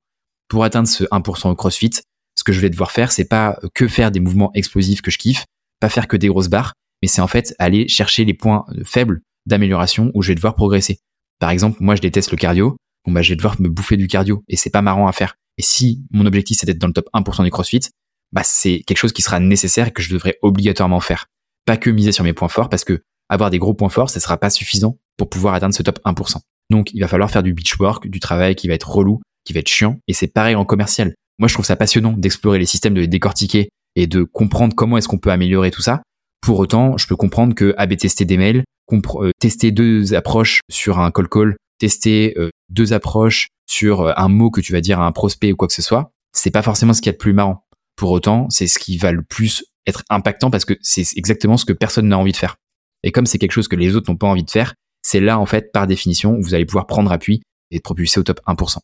Pour atteindre ce 1% au CrossFit, ce que je vais devoir faire, c'est pas que faire des mouvements explosifs que je kiffe, pas faire que des grosses barres, mais c'est en fait aller chercher les points faibles d'amélioration où je vais devoir progresser. Par exemple, moi je déteste le cardio, bon bah je vais devoir me bouffer du cardio et c'est pas marrant à faire. Et si mon objectif c'est d'être dans le top 1% du CrossFit, bah c'est quelque chose qui sera nécessaire et que je devrais obligatoirement faire. Pas que miser sur mes points forts parce que avoir des gros points forts, ça sera pas suffisant pour pouvoir atteindre ce top 1%. Donc il va falloir faire du beach work, du travail qui va être relou, qui va être chiant et c'est pareil en commercial. Moi je trouve ça passionnant d'explorer les systèmes, de les décortiquer et de comprendre comment est-ce qu'on peut améliorer tout ça. Pour autant, je peux comprendre que AB tester des mails, euh, tester deux approches sur un call call, tester euh, deux approches sur euh, un mot que tu vas dire à un prospect ou quoi que ce soit, c'est pas forcément ce qui est le plus marrant. Pour autant, c'est ce qui va le plus être impactant parce que c'est exactement ce que personne n'a envie de faire. Et comme c'est quelque chose que les autres n'ont pas envie de faire, c'est là, en fait, par définition, où vous allez pouvoir prendre appui et propulser au top 1%.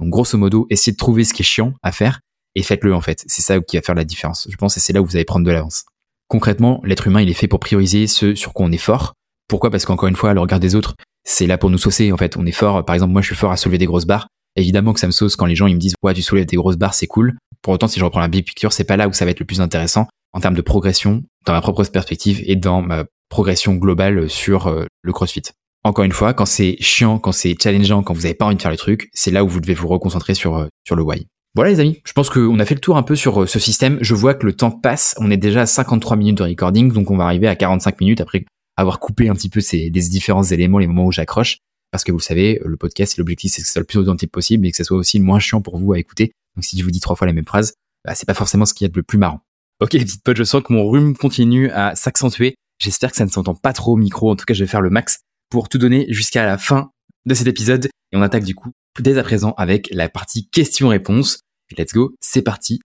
Donc, grosso modo, essayez de trouver ce qui est chiant à faire et faites-le en fait. C'est ça qui va faire la différence. Je pense que c'est là où vous allez prendre de l'avance. Concrètement, l'être humain, il est fait pour prioriser ce sur quoi on est fort. Pourquoi? Parce qu'encore une fois, le regard des autres, c'est là pour nous saucer en fait. On est fort. Par exemple, moi, je suis fort à soulever des grosses barres. Évidemment que ça me sauce quand les gens ils me disent ouais tu soulèves des grosses barres, c'est cool. Pour autant, si je reprends la big picture, c'est pas là où ça va être le plus intéressant en termes de progression dans ma propre perspective et dans ma progression globale sur euh, le CrossFit. Encore une fois, quand c'est chiant, quand c'est challengeant, quand vous n'avez pas envie de faire le truc, c'est là où vous devez vous reconcentrer sur, euh, sur le why. Voilà les amis, je pense qu'on a fait le tour un peu sur euh, ce système. Je vois que le temps passe, on est déjà à 53 minutes de recording, donc on va arriver à 45 minutes après avoir coupé un petit peu ces, différents éléments, les moments où j'accroche. Parce que vous le savez, le podcast, l'objectif, c'est que ce soit le plus authentique possible et que ce soit aussi le moins chiant pour vous à écouter. Donc si je vous dis trois fois la même phrase, bah, c'est pas forcément ce qu'il y a de le plus marrant. Ok les petites potes, je sens que mon rhume continue à s'accentuer. J'espère que ça ne s'entend pas trop au micro. En tout cas, je vais faire le max pour tout donner jusqu'à la fin de cet épisode. Et on attaque du coup dès à présent avec la partie questions-réponses. Let's go, c'est parti.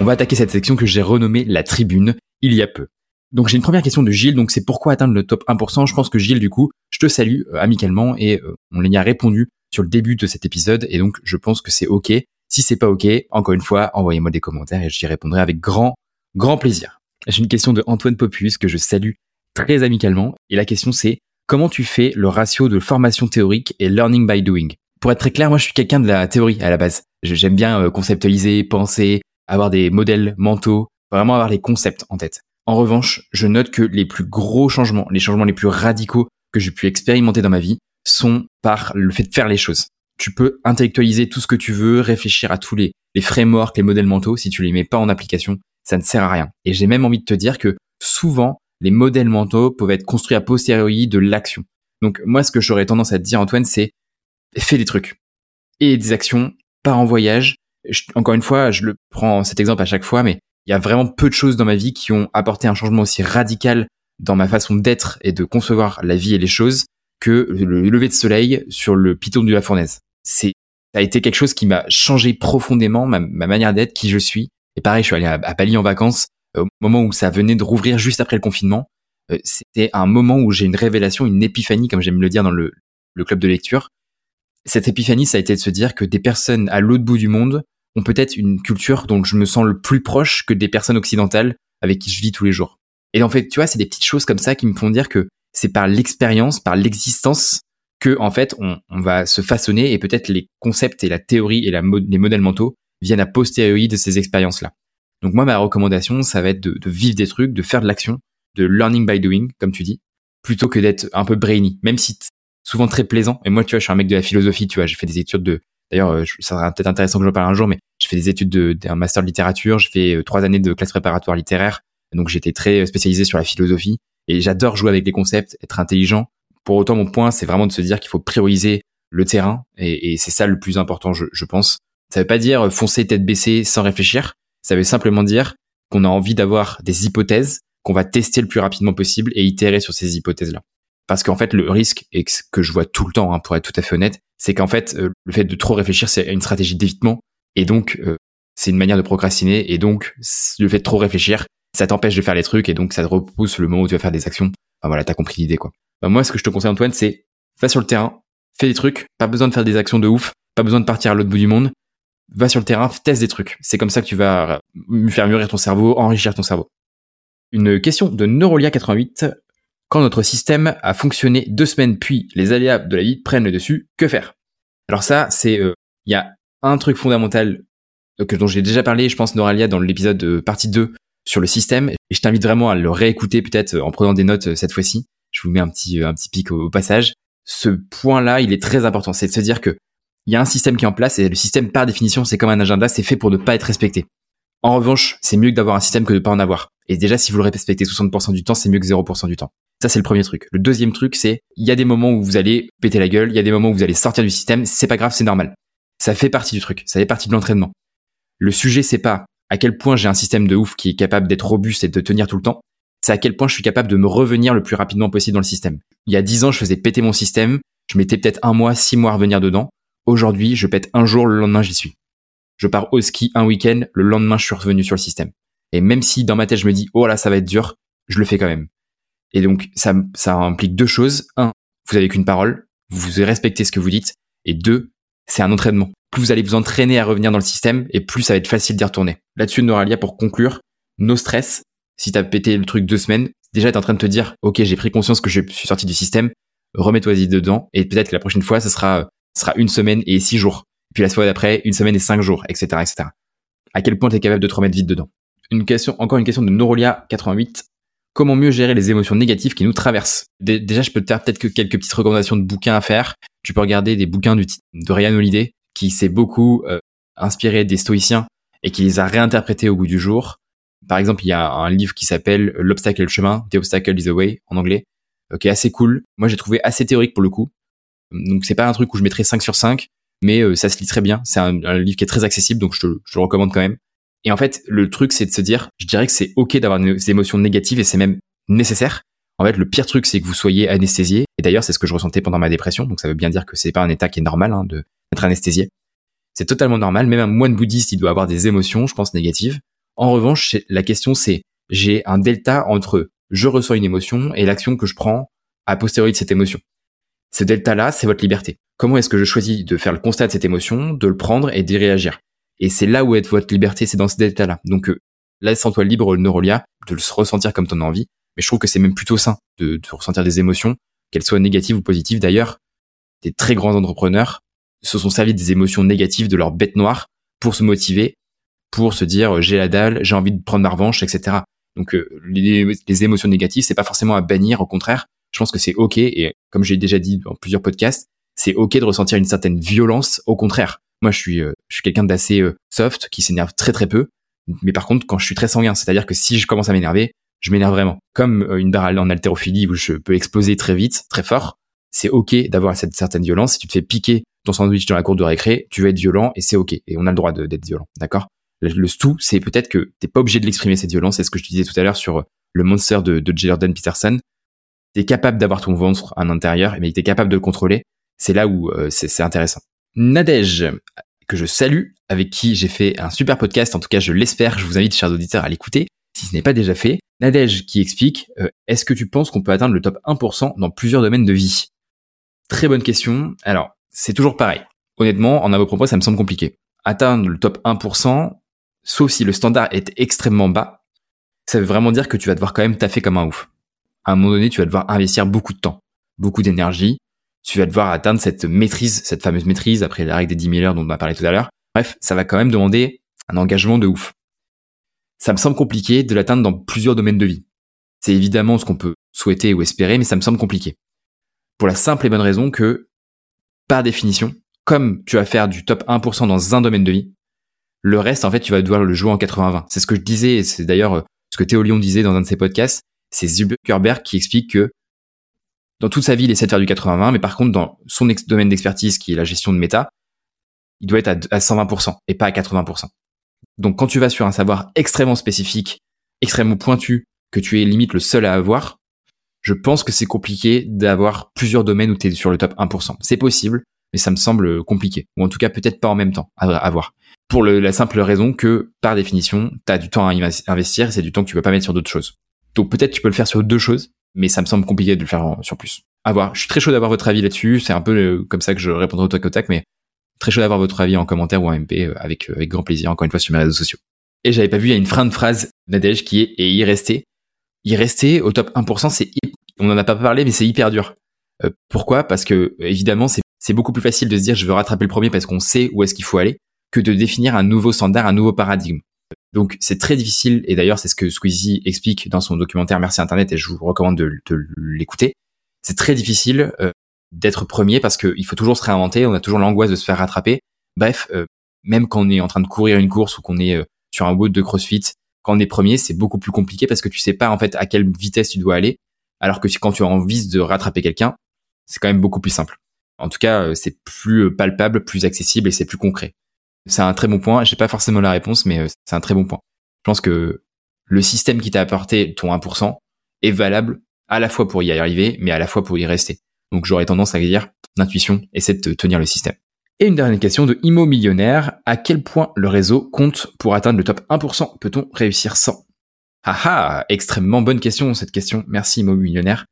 On va attaquer cette section que j'ai renommée la tribune il y a peu. Donc j'ai une première question de Gilles, donc c'est pourquoi atteindre le top 1% Je pense que Gilles, du coup, je te salue euh, amicalement et euh, on y a répondu sur le début de cet épisode et donc je pense que c'est ok. Si c'est pas ok, encore une fois, envoyez-moi des commentaires et j'y répondrai avec grand, grand plaisir. J'ai une question de Antoine Popus que je salue très amicalement et la question c'est comment tu fais le ratio de formation théorique et learning by doing? Pour être très clair, moi je suis quelqu'un de la théorie à la base. J'aime bien euh, conceptualiser, penser, avoir des modèles mentaux, vraiment avoir les concepts en tête. En revanche, je note que les plus gros changements, les changements les plus radicaux que j'ai pu expérimenter dans ma vie sont par le fait de faire les choses. Tu peux intellectualiser tout ce que tu veux, réfléchir à tous les, les frameworks, les modèles mentaux, si tu les mets pas en application, ça ne sert à rien. Et j'ai même envie de te dire que souvent, les modèles mentaux peuvent être construits à posteriori de l'action. Donc moi, ce que j'aurais tendance à te dire, Antoine, c'est fais des trucs et des actions, pars en voyage. encore une fois, je le prends cet exemple à chaque fois, mais il y a vraiment peu de choses dans ma vie qui ont apporté un changement aussi radical dans ma façon d'être et de concevoir la vie et les choses que le lever de soleil sur le piton de la fournaise. C'est, ça a été quelque chose qui m'a changé profondément ma, manière d'être, qui je suis. Et pareil, je suis allé à, à Bali en vacances euh, au moment où ça venait de rouvrir juste après le confinement. Euh, c'était un moment où j'ai une révélation, une épiphanie, comme j'aime le dire dans le, club de lecture. Cette épiphanie, ça a été de se dire que des personnes à l'autre bout du monde ont peut-être une culture dont je me sens le plus proche que des personnes occidentales avec qui je vis tous les jours. Et en fait, tu vois, c'est des petites choses comme ça qui me font dire que c'est par l'expérience, par l'existence que en fait on, va se façonner et peut-être les concepts et la théorie et les modèles mentaux viennent à posteriori de ces expériences-là. Donc moi ma recommandation ça va être de, de vivre des trucs, de faire de l'action, de learning by doing comme tu dis, plutôt que d'être un peu brainy, même si souvent très plaisant. Et moi tu vois je suis un mec de la philosophie, tu vois, j'ai fait des études de D'ailleurs, euh, ça sera peut-être intéressant que j'en parle un jour, mais je fais des études d'un master de littérature, je fais euh, trois années de classe préparatoire littéraire, donc j'étais très spécialisé sur la philosophie et j'adore jouer avec les concepts, être intelligent. Pour autant, mon point, c'est vraiment de se dire qu'il faut prioriser le terrain et, et c'est ça le plus important, je, je pense. Ça veut pas dire euh, foncer tête baissée sans réfléchir. Ça veut simplement dire qu'on a envie d'avoir des hypothèses qu'on va tester le plus rapidement possible et itérer sur ces hypothèses-là. Parce qu'en fait, le risque, et que je vois tout le temps, hein, pour être tout à fait honnête, c'est qu'en fait, euh, le fait de trop réfléchir, c'est une stratégie d'évitement. Et donc, euh, c'est une manière de procrastiner. Et donc, le fait de trop réfléchir, ça t'empêche de faire les trucs. Et donc, ça te repousse le moment où tu vas faire des actions. Enfin voilà, t'as compris l'idée, quoi. Bah, moi, ce que je te conseille, Antoine, c'est va sur le terrain, fais des trucs. Pas besoin de faire des actions de ouf. Pas besoin de partir à l'autre bout du monde. Va sur le terrain, teste des trucs. C'est comme ça que tu vas faire mûrir ton cerveau, enrichir ton cerveau. Une question de Neurolia88 quand notre système a fonctionné deux semaines puis les aléas de la vie prennent le dessus, que faire? Alors ça, c'est euh, il y a un truc fondamental euh, que dont j'ai déjà parlé, je pense Noralia dans l'épisode de partie 2 sur le système et je t'invite vraiment à le réécouter peut-être euh, en prenant des notes cette fois-ci. Je vous mets un petit un petit pic au, passage. Ce point-là, il est très important, c'est de se dire que il y a un système qui est en place et le système par définition, c'est comme un agenda, c'est fait pour ne pas être respecté. En revanche, c'est mieux que d'avoir un système que de pas en avoir. Et déjà, si vous le respectez 60% du temps, c'est mieux que 0% du temps. Ça, c'est le premier truc. Le deuxième truc, c'est il y a des moments où vous allez péter la gueule, il y a des moments où vous allez sortir du système, c'est pas grave, c'est normal. Ça fait partie du truc, ça fait partie de l'entraînement. Le sujet, c'est pas à quel point j'ai un système de ouf qui est capable d'être robuste et de tenir tout le temps, c'est à quel point je suis capable de me revenir le plus rapidement possible dans le système. Il y a dix ans, je faisais péter mon système, je mettais peut-être un mois, six mois à revenir dedans. Aujourd'hui, je pète un jour, le lendemain, j'y suis. Je pars au ski un week-end, le lendemain, je suis revenu sur le système. Et même si dans ma tête, je me dis, oh là, ça va être dur, je le fais quand même. Et donc, ça, ça implique deux choses. Un, vous avez qu'une parole, vous respectez ce que vous dites. Et deux, c'est un entraînement. Plus vous allez vous entraîner à revenir dans le système et plus ça va être facile d'y retourner. Là-dessus, Noralia, pour conclure, no stress. Si t'as pété le truc deux semaines, déjà t'es en train de te dire, ok, j'ai pris conscience que je suis sorti du système, remets-toi-y dedans et peut-être que la prochaine fois, ça sera, sera une semaine et six jours. Puis la fois d'après, une semaine et cinq jours, etc., etc. À quel point t'es capable de te remettre vite dedans? Une question, encore une question de Norolia 88. Comment mieux gérer les émotions négatives qui nous traversent? Déjà, je peux te faire peut-être que quelques petites recommandations de bouquins à faire. Tu peux regarder des bouquins du, de Ryan Holiday, qui s'est beaucoup euh, inspiré des stoïciens et qui les a réinterprétés au goût du jour. Par exemple, il y a un livre qui s'appelle L'obstacle et le chemin, The Obstacle is the Way en anglais, euh, qui est assez cool. Moi, j'ai trouvé assez théorique pour le coup. Donc, c'est pas un truc où je mettrais 5 sur 5, mais euh, ça se lit très bien. C'est un, livre qui est très accessible, donc je te, le recommande quand même. Et en fait, le truc, c'est de se dire, je dirais que c'est ok d'avoir des émotions négatives et c'est même nécessaire. En fait, le pire truc, c'est que vous soyez anesthésié. Et d'ailleurs, c'est ce que je ressentais pendant ma dépression. Donc, ça veut bien dire que c'est pas un état qui est normal hein, de d'être anesthésié. C'est totalement normal. Même un moine bouddhiste, il doit avoir des émotions, je pense, négatives. En revanche, la question, c'est j'ai un delta entre je ressens une émotion et l'action que je prends a posteriori de cette émotion. Ce delta-là, c'est votre liberté. Comment est-ce que je choisis de faire le constat de cette émotion, de le prendre et d'y réagir? Et c'est là où est votre liberté, c'est dans ce delta-là. Donc euh, laisse-toi libre, le neurolia, de le ressentir comme ton envie. Mais je trouve que c'est même plutôt sain de, de ressentir des émotions, qu'elles soient négatives ou positives. D'ailleurs, des très grands entrepreneurs se sont servis des émotions négatives de leur bête noire pour se motiver, pour se dire euh, j'ai la dalle, j'ai envie de prendre ma revanche, etc. Donc euh, les, les, émotions négatives, c'est pas forcément à bannir, au contraire, je pense que c'est ok et comme j'ai déjà dit dans plusieurs podcasts, c'est ok de ressentir une certaine violence. Au contraire, moi je suis euh, suis quelqu'un d'assez soft qui s'énerve très très peu, mais par contre quand je suis très sanguin, c'est-à-dire que si je commence à m'énerver, je m'énerve vraiment. Comme une barre en haltérophilie où je peux exploser très vite, très fort, c'est ok d'avoir cette certaine violence. Si tu te fais piquer ton sandwich dans la cour de récré, tu vas être violent et c'est ok. Et on a le droit d'être violent, d'accord? Le, le c'est peut-être que t'es pas obligé de l'exprimer cette violence. C'est ce que je te disais tout à l'heure sur le monster de, de Jordan Peterson. Capable d'avoir ton ventre à l'intérieur, mais t'es capable de le contrôler. C'est là où euh, c'est intéressant. Nadège, que je salue, avec qui j'ai fait un super podcast. En tout cas, je l'espère. Je vous invite, chers auditeurs, à l'écouter si ce n'est pas déjà fait. Nadège qui explique euh, Est-ce que tu penses qu'on peut atteindre le top 1% dans plusieurs domaines de vie? Très bonne question. Alors, c'est toujours pareil. Honnêtement, en propos, ça me semble compliqué. Atteindre le top 1%, sauf si le standard est extrêmement bas, ça veut vraiment dire que tu vas devoir quand même taffer comme un ouf. À un moment donné, tu vas devoir investir beaucoup de temps, beaucoup d'énergie. Tu vas devoir atteindre cette maîtrise, cette fameuse maîtrise après la règle des 10 000 heures dont on m'a parlé tout à l'heure. Bref, ça va quand même demander un engagement de ouf. Ça me semble compliqué de l'atteindre dans plusieurs domaines de vie. C'est évidemment ce qu'on peut souhaiter ou espérer, mais ça me semble compliqué. Pour la simple et bonne raison que par définition, comme tu vas faire du top 1% dans un domaine de vie, le reste, en fait, tu vas devoir le jouer en 80-20. C'est ce que je disais, et c'est d'ailleurs euh, ce que Théo Lyon disait dans un de ses podcasts. C'est Zuckerberg qui explique que dans toute sa vie, il essaie de faire du 80-20, mais par contre, dans son domaine d'expertise, qui est la gestion de méta, il doit être à 120% et pas à 80%. Donc, quand tu vas sur un savoir extrêmement spécifique, extrêmement pointu, que tu es limite le seul à avoir, je pense que c'est compliqué d'avoir plusieurs domaines où tu es sur le top 1%. C'est possible, mais ça me semble compliqué. Ou en tout cas, peut-être pas en même temps à voir. Pour la simple raison que, par définition, tu as du temps à investir et c'est du temps que tu peux pas mettre sur d'autres choses. Donc peut-être tu peux le faire sur deux choses, mais ça me semble compliqué de le faire sur plus. À voir. Je suis très chaud d'avoir votre avis là-dessus. C'est un peu euh, comme ça que je répondrai au tac au tac, mais très chaud d'avoir votre avis en commentaire ou en MP euh, avec, euh, avec grand plaisir, encore une fois, sur mes réseaux sociaux. Et j'avais pas vu, il y a une fin de phrase Nadège qui est et y rester. Y rester au top 1%, c'est on en a pas parlé, mais c'est hyper dur. pourquoi? Parce que évidemment, c'est beaucoup plus facile de se dire je veux rattraper le premier parce qu'on sait où est-ce qu'il faut aller que de définir un nouveau standard, un nouveau paradigme. Donc c'est très difficile, et d'ailleurs c'est ce que Squeezie explique dans son documentaire Merci Internet, et je vous recommande de, l'écouter. C'est très difficile euh, d'être premier parce qu'il faut toujours se réinventer, on a toujours l'angoisse de se faire rattraper. Bref, euh, même quand on est en train de courir une course ou qu'on est euh, sur un bout de CrossFit, quand on est premier, c'est beaucoup plus compliqué parce que tu sais pas en fait à quelle vitesse tu dois aller, alors que quand tu as envie de rattraper quelqu'un, c'est quand même beaucoup plus simple. En tout cas, c'est plus palpable, plus accessible et c'est plus concret. C'est un très bon point. J'ai pas forcément la réponse, mais euh, c'est un très bon point. Je pense que le système qui t'a apporté ton 1% est valable à la fois pour y arriver, mais à la fois pour y rester. Donc j'aurais tendance à dire, l'intuition, essaie de tenir le système. Et une dernière question de Imo Millionnaire. À quel point le réseau compte pour atteindre le top 1% Peut-on réussir sans? Haha, extrêmement bonne question cette question. Merci Imo Millionnaire.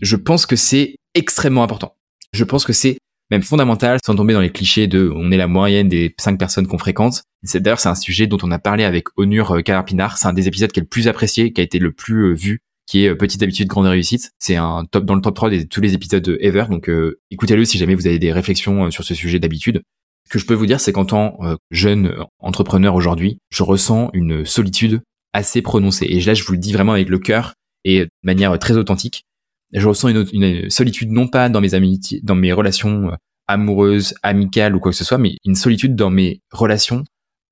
Je pense que c'est extrêmement important. Je pense que c'est même fondamentales, sans tomber dans les clichés de on est la moyenne des cinq personnes qu'on fréquente. D'ailleurs c'est un sujet dont on a parlé avec Onur Carapinard. C'est un des épisodes qui est le plus apprécié, qui a été le plus vu qui est Petite habitude, grande réussite. C'est un top dans le top 3 de tous les épisodes ever. Donc écoutez-le si jamais vous avez des réflexions sur ce sujet d'habitude. Ce que je peux vous dire, c'est qu'en tant jeune entrepreneur aujourd'hui, je ressens une solitude assez prononcée. Et là, je vous le dis vraiment avec le cœur et de manière très authentique. Je ressens une, solitude non pas dans mes amitiés, dans mes relations euh, amoureuses, amicales ou quoi que ce soit, mais une solitude dans mes relations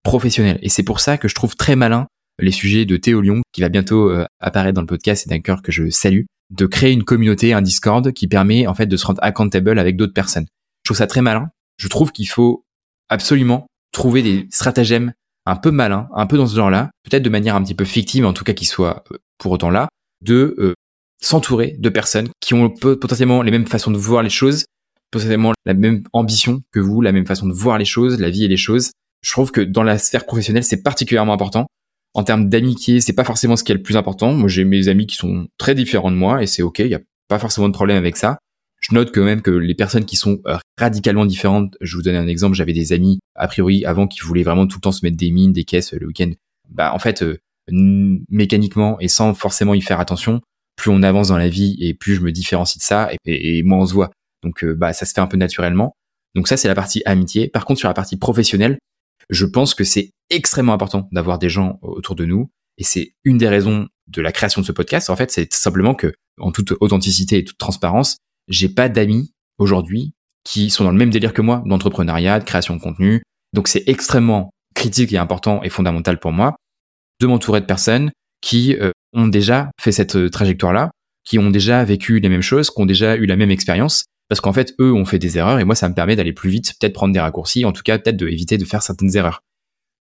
professionnelles. Et c'est pour ça que je trouve très malin les sujets de Théo Lyon, qui va bientôt euh, apparaître dans le podcast et d'un cœur que je salue, de créer une communauté, un Discord qui permet en fait de se rendre accountable avec d'autres personnes. Je trouve ça très malin. Je trouve qu'il faut absolument trouver des stratagèmes un peu malins, un peu dans ce genre-là, peut-être de manière un petit peu fictive, en tout cas qui soit euh, pour autant là, de s'entourer de personnes qui ont potentiellement les mêmes façons de voir les choses, potentiellement la même ambition que vous, la même façon de voir les choses, la vie et les choses. Je trouve que dans la sphère professionnelle, c'est particulièrement important. En termes d'amitié, c'est pas forcément ce qui est le plus important. Moi, j'ai mes amis qui sont très différents de moi et c'est ok, il y a pas forcément de problème avec ça. Je note quand même que les personnes qui sont euh, radicalement différentes, je vous donne un exemple, j'avais des amis a priori avant qui voulaient vraiment tout le temps se mettre des mines, des caisses le week-end. Bah en fait, euh, mécaniquement et sans forcément y faire attention, plus on avance dans la vie et plus je me différencie de ça et, moins on se voit. Donc euh, bah ça se fait un peu naturellement. Donc ça c'est la partie amitié. Par contre sur la partie professionnelle, je pense que c'est extrêmement important d'avoir des gens autour de nous et c'est une des raisons de la création de ce podcast. En fait, c'est simplement que en toute authenticité et toute transparence, j'ai pas d'amis aujourd'hui qui sont dans le même délire que moi d'entrepreneuriat, de création de contenu. Donc c'est extrêmement critique et important et fondamental pour moi de m'entourer de personnes qui euh, ont déjà fait cette euh, trajectoire-là, qui ont déjà vécu les mêmes choses, qui ont déjà eu la même expérience, parce qu'en fait, eux ont fait des erreurs et moi, ça me permet d'aller plus vite, peut-être prendre des raccourcis, en tout cas, peut-être d'éviter de, de faire certaines erreurs.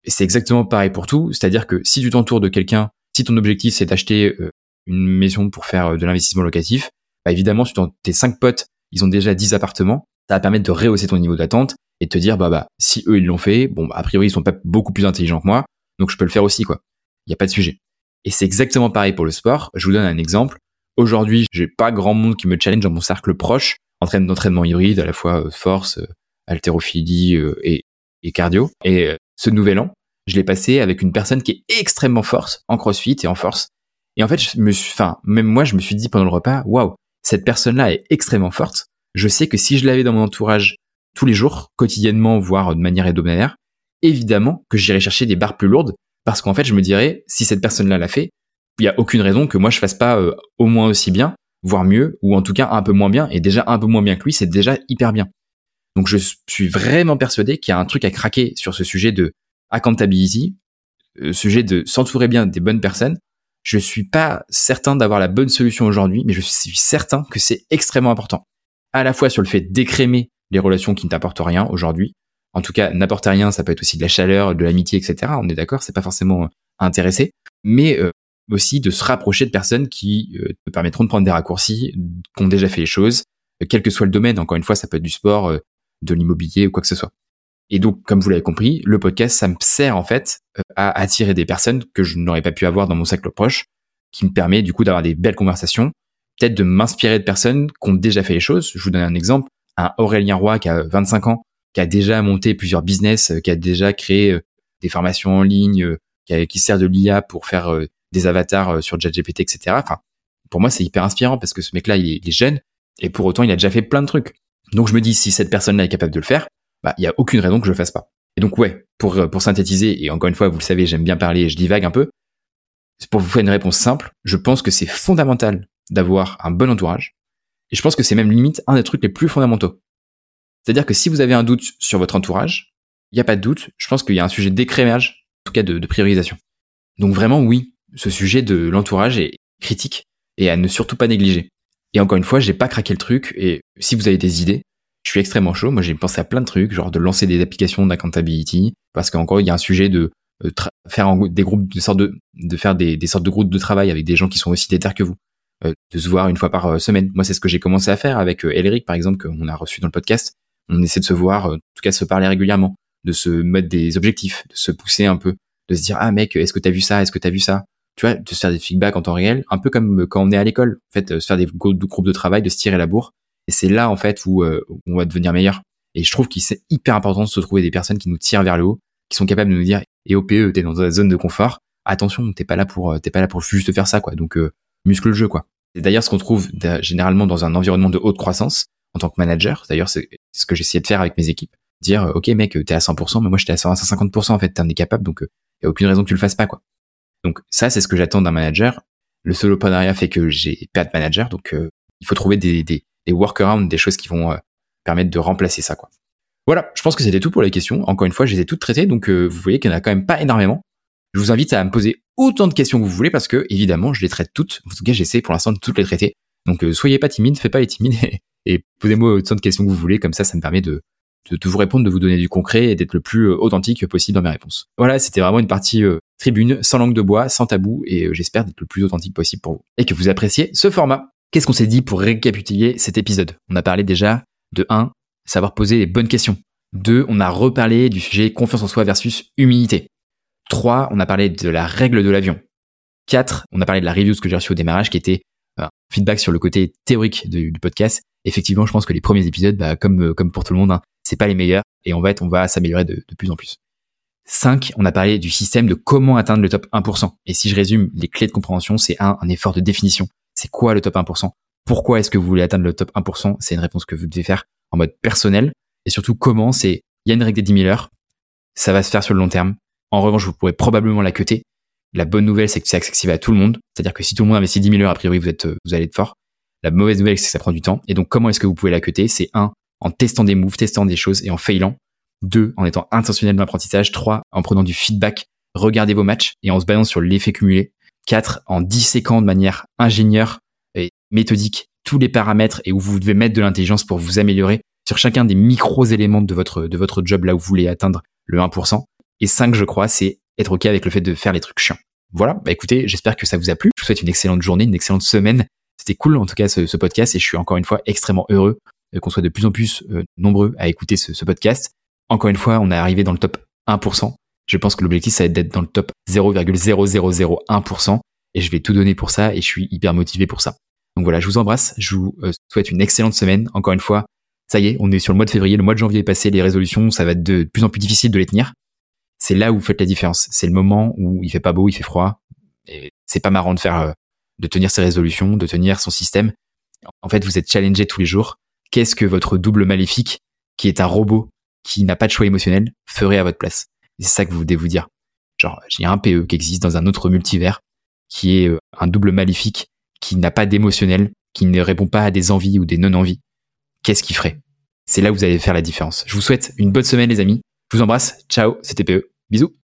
Et c'est exactement pareil pour tout, c'est-à-dire que si tu t'entoures de quelqu'un, si ton objectif c'est d'acheter euh, une maison pour faire de l'investissement locatif, bah évidemment, si tes cinq potes, ils ont déjà 10 appartements, ça va permettre de rehausser ton niveau d'attente et de te dire, bah, bah, si eux, ils l'ont fait, bon, a priori, ils sont pas beaucoup plus intelligents que moi, donc je peux le faire aussi, quoi il n'y a pas de sujet. Et c'est exactement pareil pour le sport. Je vous donne un exemple. Aujourd'hui, j'ai pas grand monde qui me challenge dans mon cercle proche en train d'entraînement hybride, à la fois euh, force, euh, haltérophilie euh, et, et cardio. Et ce nouvel an, je l'ai passé avec une personne qui est extrêmement forte en crossfit et en force. Et en fait, je me suis, enfin, même moi, je me suis dit pendant le repas, waouh, cette personne-là est extrêmement forte. Je sais que si je l'avais dans mon entourage tous les jours, quotidiennement, voire de manière hebdomadaire, évidemment que j'irais chercher des barres plus lourdes parce qu'en fait, je me dirais, si cette personne-là l'a fait, il y a aucune raison que moi je fasse pas euh, au moins aussi bien, voire mieux, ou en tout cas un peu moins bien. Et déjà un peu moins bien que lui, c'est déjà hyper bien. Donc je suis vraiment persuadé qu'il y a un truc à craquer sur ce sujet de accountability, euh, sujet de s'entourer bien des bonnes personnes. Je suis pas certain d'avoir la bonne solution aujourd'hui, mais je suis certain que c'est extrêmement important. À la fois sur le fait d'écrémer les relations qui ne t'apportent rien aujourd'hui, en tout cas, n'apporte rien, ça peut être aussi de la chaleur, de l'amitié, etc. On est d'accord, c'est pas forcément euh, intéressé, mais euh, aussi de se rapprocher de personnes qui euh, te permettront de prendre des raccourcis, qui ont déjà fait les choses, quel que soit le domaine. Encore une fois, ça peut être du sport, de l'immobilier ou quoi que ce soit. Et donc, comme vous l'avez compris, le podcast, ça me sert en fait à attirer des personnes que je n'aurais pas pu avoir dans mon cercle proche, qui me permet du coup d'avoir des belles conversations, peut-être de m'inspirer de personnes qui ont déjà fait les choses. Je vous donne un exemple. Un Aurélien Roy qui a 25 ans, qui a déjà monté plusieurs business, euh, qui a déjà créé euh, des formations en ligne, euh, qui, sert de l'IA pour faire des avatars sur ChatGPT, etc. Enfin, pour moi, c'est hyper inspirant parce que ce mec-là, il, est jeune et pour autant, il a déjà fait plein de trucs. Donc, je me dis, si cette personne-là est capable de le faire, bah, il y a aucune raison que je le fasse pas. Et donc, ouais, pour, pour synthétiser, et encore une fois, vous le savez, j'aime bien parler et je divague un peu. Pour vous faire une réponse simple, je pense que c'est fondamental d'avoir un bon entourage. Et je pense que c'est même limite un des trucs les plus fondamentaux. C'est-à-dire que si vous avez un doute sur votre entourage, il n'y a pas de doute, je pense qu'il y a un sujet d'écrémage, en tout cas de, priorisation. Donc vraiment, oui, ce sujet de l'entourage est critique et à ne surtout pas négliger. Et encore une fois, j'ai pas craqué le truc et si vous avez des idées, je suis extrêmement chaud. Moi, j'ai pensé à plein de trucs, genre de lancer des applications d'accountability, parce qu'encore, il y a un sujet de faire des groupes, de sortes de, faire des, sortes de groupes de travail avec des gens qui sont aussi déter que vous, euh, de se voir une fois par euh, semaine. Moi, c'est ce que j'ai commencé à faire avec euh, Elric, par exemple, qu'on a reçu dans le podcast on essaie de se voir, euh, en tout cas de se parler régulièrement, de se mettre des objectifs, de se pousser un peu, de se dire ah mec, est-ce que t'as vu ça, est-ce que t'as vu ça, tu vois, de se faire des feedbacks en temps réel, un peu comme quand on est à l'école, en fait, se faire des groupes de travail, de se tirer la bourre Et c'est là, en fait, où, euh, on va devenir meilleur. Et je trouve qu'il c'est hyper important de se trouver des personnes qui nous tirent vers le haut, qui sont capables de nous dire, et OPE, t'es dans ta zone de confort. Attention, t'es pas là pour, t'es pas là pour juste faire ça, quoi. Donc, muscle le jeu, quoi. C'est d'ailleurs ce qu'on trouve généralement dans un environnement de haute croissance en tant que manager. D'ailleurs, c'est ce que j'essayais de faire avec mes équipes. Dire, OK, mec, t'es à 100%, mais moi, j'étais à 150%, en fait, t'en es capable, donc, il y a aucune raison que tu le fasses pas, quoi. Donc, ça, c'est ce que j'attends d'un manager. Le soloprenariat fait que j'ai pas de manager, donc, il faut trouver des, des, workarounds, des choses qui vont euh, permettre de remplacer ça, quoi. Voilà, je pense que c'était tout pour les questions. Encore une fois, je les ai toutes traitées, donc euh, vous voyez qu'il n'y en a quand même pas énormément. Je vous invite à me poser autant de questions que vous voulez parce que évidemment, je les traite toutes. En tout cas, j'essaie pour l'instant de toutes les traiter. Donc, euh, soyez pas timide, faites pas les timides et, posez-moi autant de questions que vous voulez. Comme ça, ça me permet de, de, vous répondre, de vous donner du concret et d'être le plus authentique possible dans mes réponses. Voilà, c'était vraiment une partie tribune, sans langue de bois, sans tabou, et j'espère d'être le plus authentique possible pour vous. Et que vous appréciez ce format. Qu'est-ce qu'on s'est dit pour récapituler cet épisode? On a parlé déjà de 1, savoir poser les bonnes questions. 2, on a reparlé du sujet confiance en soi versus humilité. 3, on a parlé de la règle de l'avion. 4, on a parlé de la review que j'ai reçue au démarrage qui était feedback sur le côté théorique du, podcast. Effectivement, je pense que les premiers épisodes, bah, comme, euh, comme pour tout le monde, hein, c'est pas les meilleurs et on va on va s'améliorer de, de plus en plus. 5, on a parlé du système de comment atteindre le top 1%. Et si je résume les clés de compréhension, c'est un, un effort de définition c'est quoi le top 1% Pourquoi est-ce que vous voulez atteindre le top 1% C'est une réponse que vous devez faire en mode personnel. Et surtout, comment? C'est, il y a une règle des 10 000 heures. Ça va se faire sur le long terme. En revanche, vous pourrez probablement la cuter. La bonne nouvelle, c'est que c'est accessible à tout le monde. C'est-à-dire que si tout le monde investit 10 000 heures, a priori, vous êtes, vous allez être fort. La mauvaise nouvelle, c'est que ça prend du temps. Et donc, comment est-ce que vous pouvez la cuter? C'est un, en testant des moves, testant des choses et en failant. Deux, en étant intentionnel dans l'apprentissage. Trois, en prenant du feedback. Regardez vos matchs et en se basant sur l'effet cumulé. 4 en disséquant de manière ingénieure et méthodique tous les paramètres et où vous devez mettre de l'intelligence pour vous améliorer sur chacun des micros éléments de votre, de votre job là où vous voulez atteindre le 1%. Et 5, je crois, c'est être OK avec le fait de faire les trucs chiants. Voilà, bah écoutez, j'espère que ça vous a plu. Je vous souhaite une excellente journée, une excellente semaine. C'était cool en tout cas ce, podcast et je suis encore une fois extrêmement heureux euh, qu'on soit de plus en plus euh, nombreux à écouter ce, podcast. Encore une fois, on est arrivé dans le top 1%. Je pense que l'objectif, ça va être d'être dans le top 0,0001% et je vais tout donner pour ça et je suis hyper motivé pour ça. Donc voilà, je vous embrasse, je vous euh, souhaite une excellente semaine. Encore une fois, ça y est, on est sur le mois de février, le mois de janvier est passé, les résolutions, ça va être de plus en plus difficile de les tenir. C'est là où vous faites la différence. C'est le moment où il fait pas beau, il fait froid. C'est pas marrant de faire, euh, de tenir ses résolutions, de tenir son système. En fait, vous êtes challengé tous les jours. Qu'est-ce que votre double maléfique, qui est un robot, qui n'a pas de choix émotionnel, ferait à votre place? C'est ça que vous devez vous dire. Genre, a un PE qui existe dans un autre multivers, qui est euh, un double maléfique, qui n'a pas d'émotionnel, qui ne répond pas à des envies ou des non-envies. Qu'est-ce qu'il ferait? C'est là où vous allez faire la différence. Je vous souhaite une bonne semaine les amis. Je vous embrasse. Ciao, c'était PE. Bisous.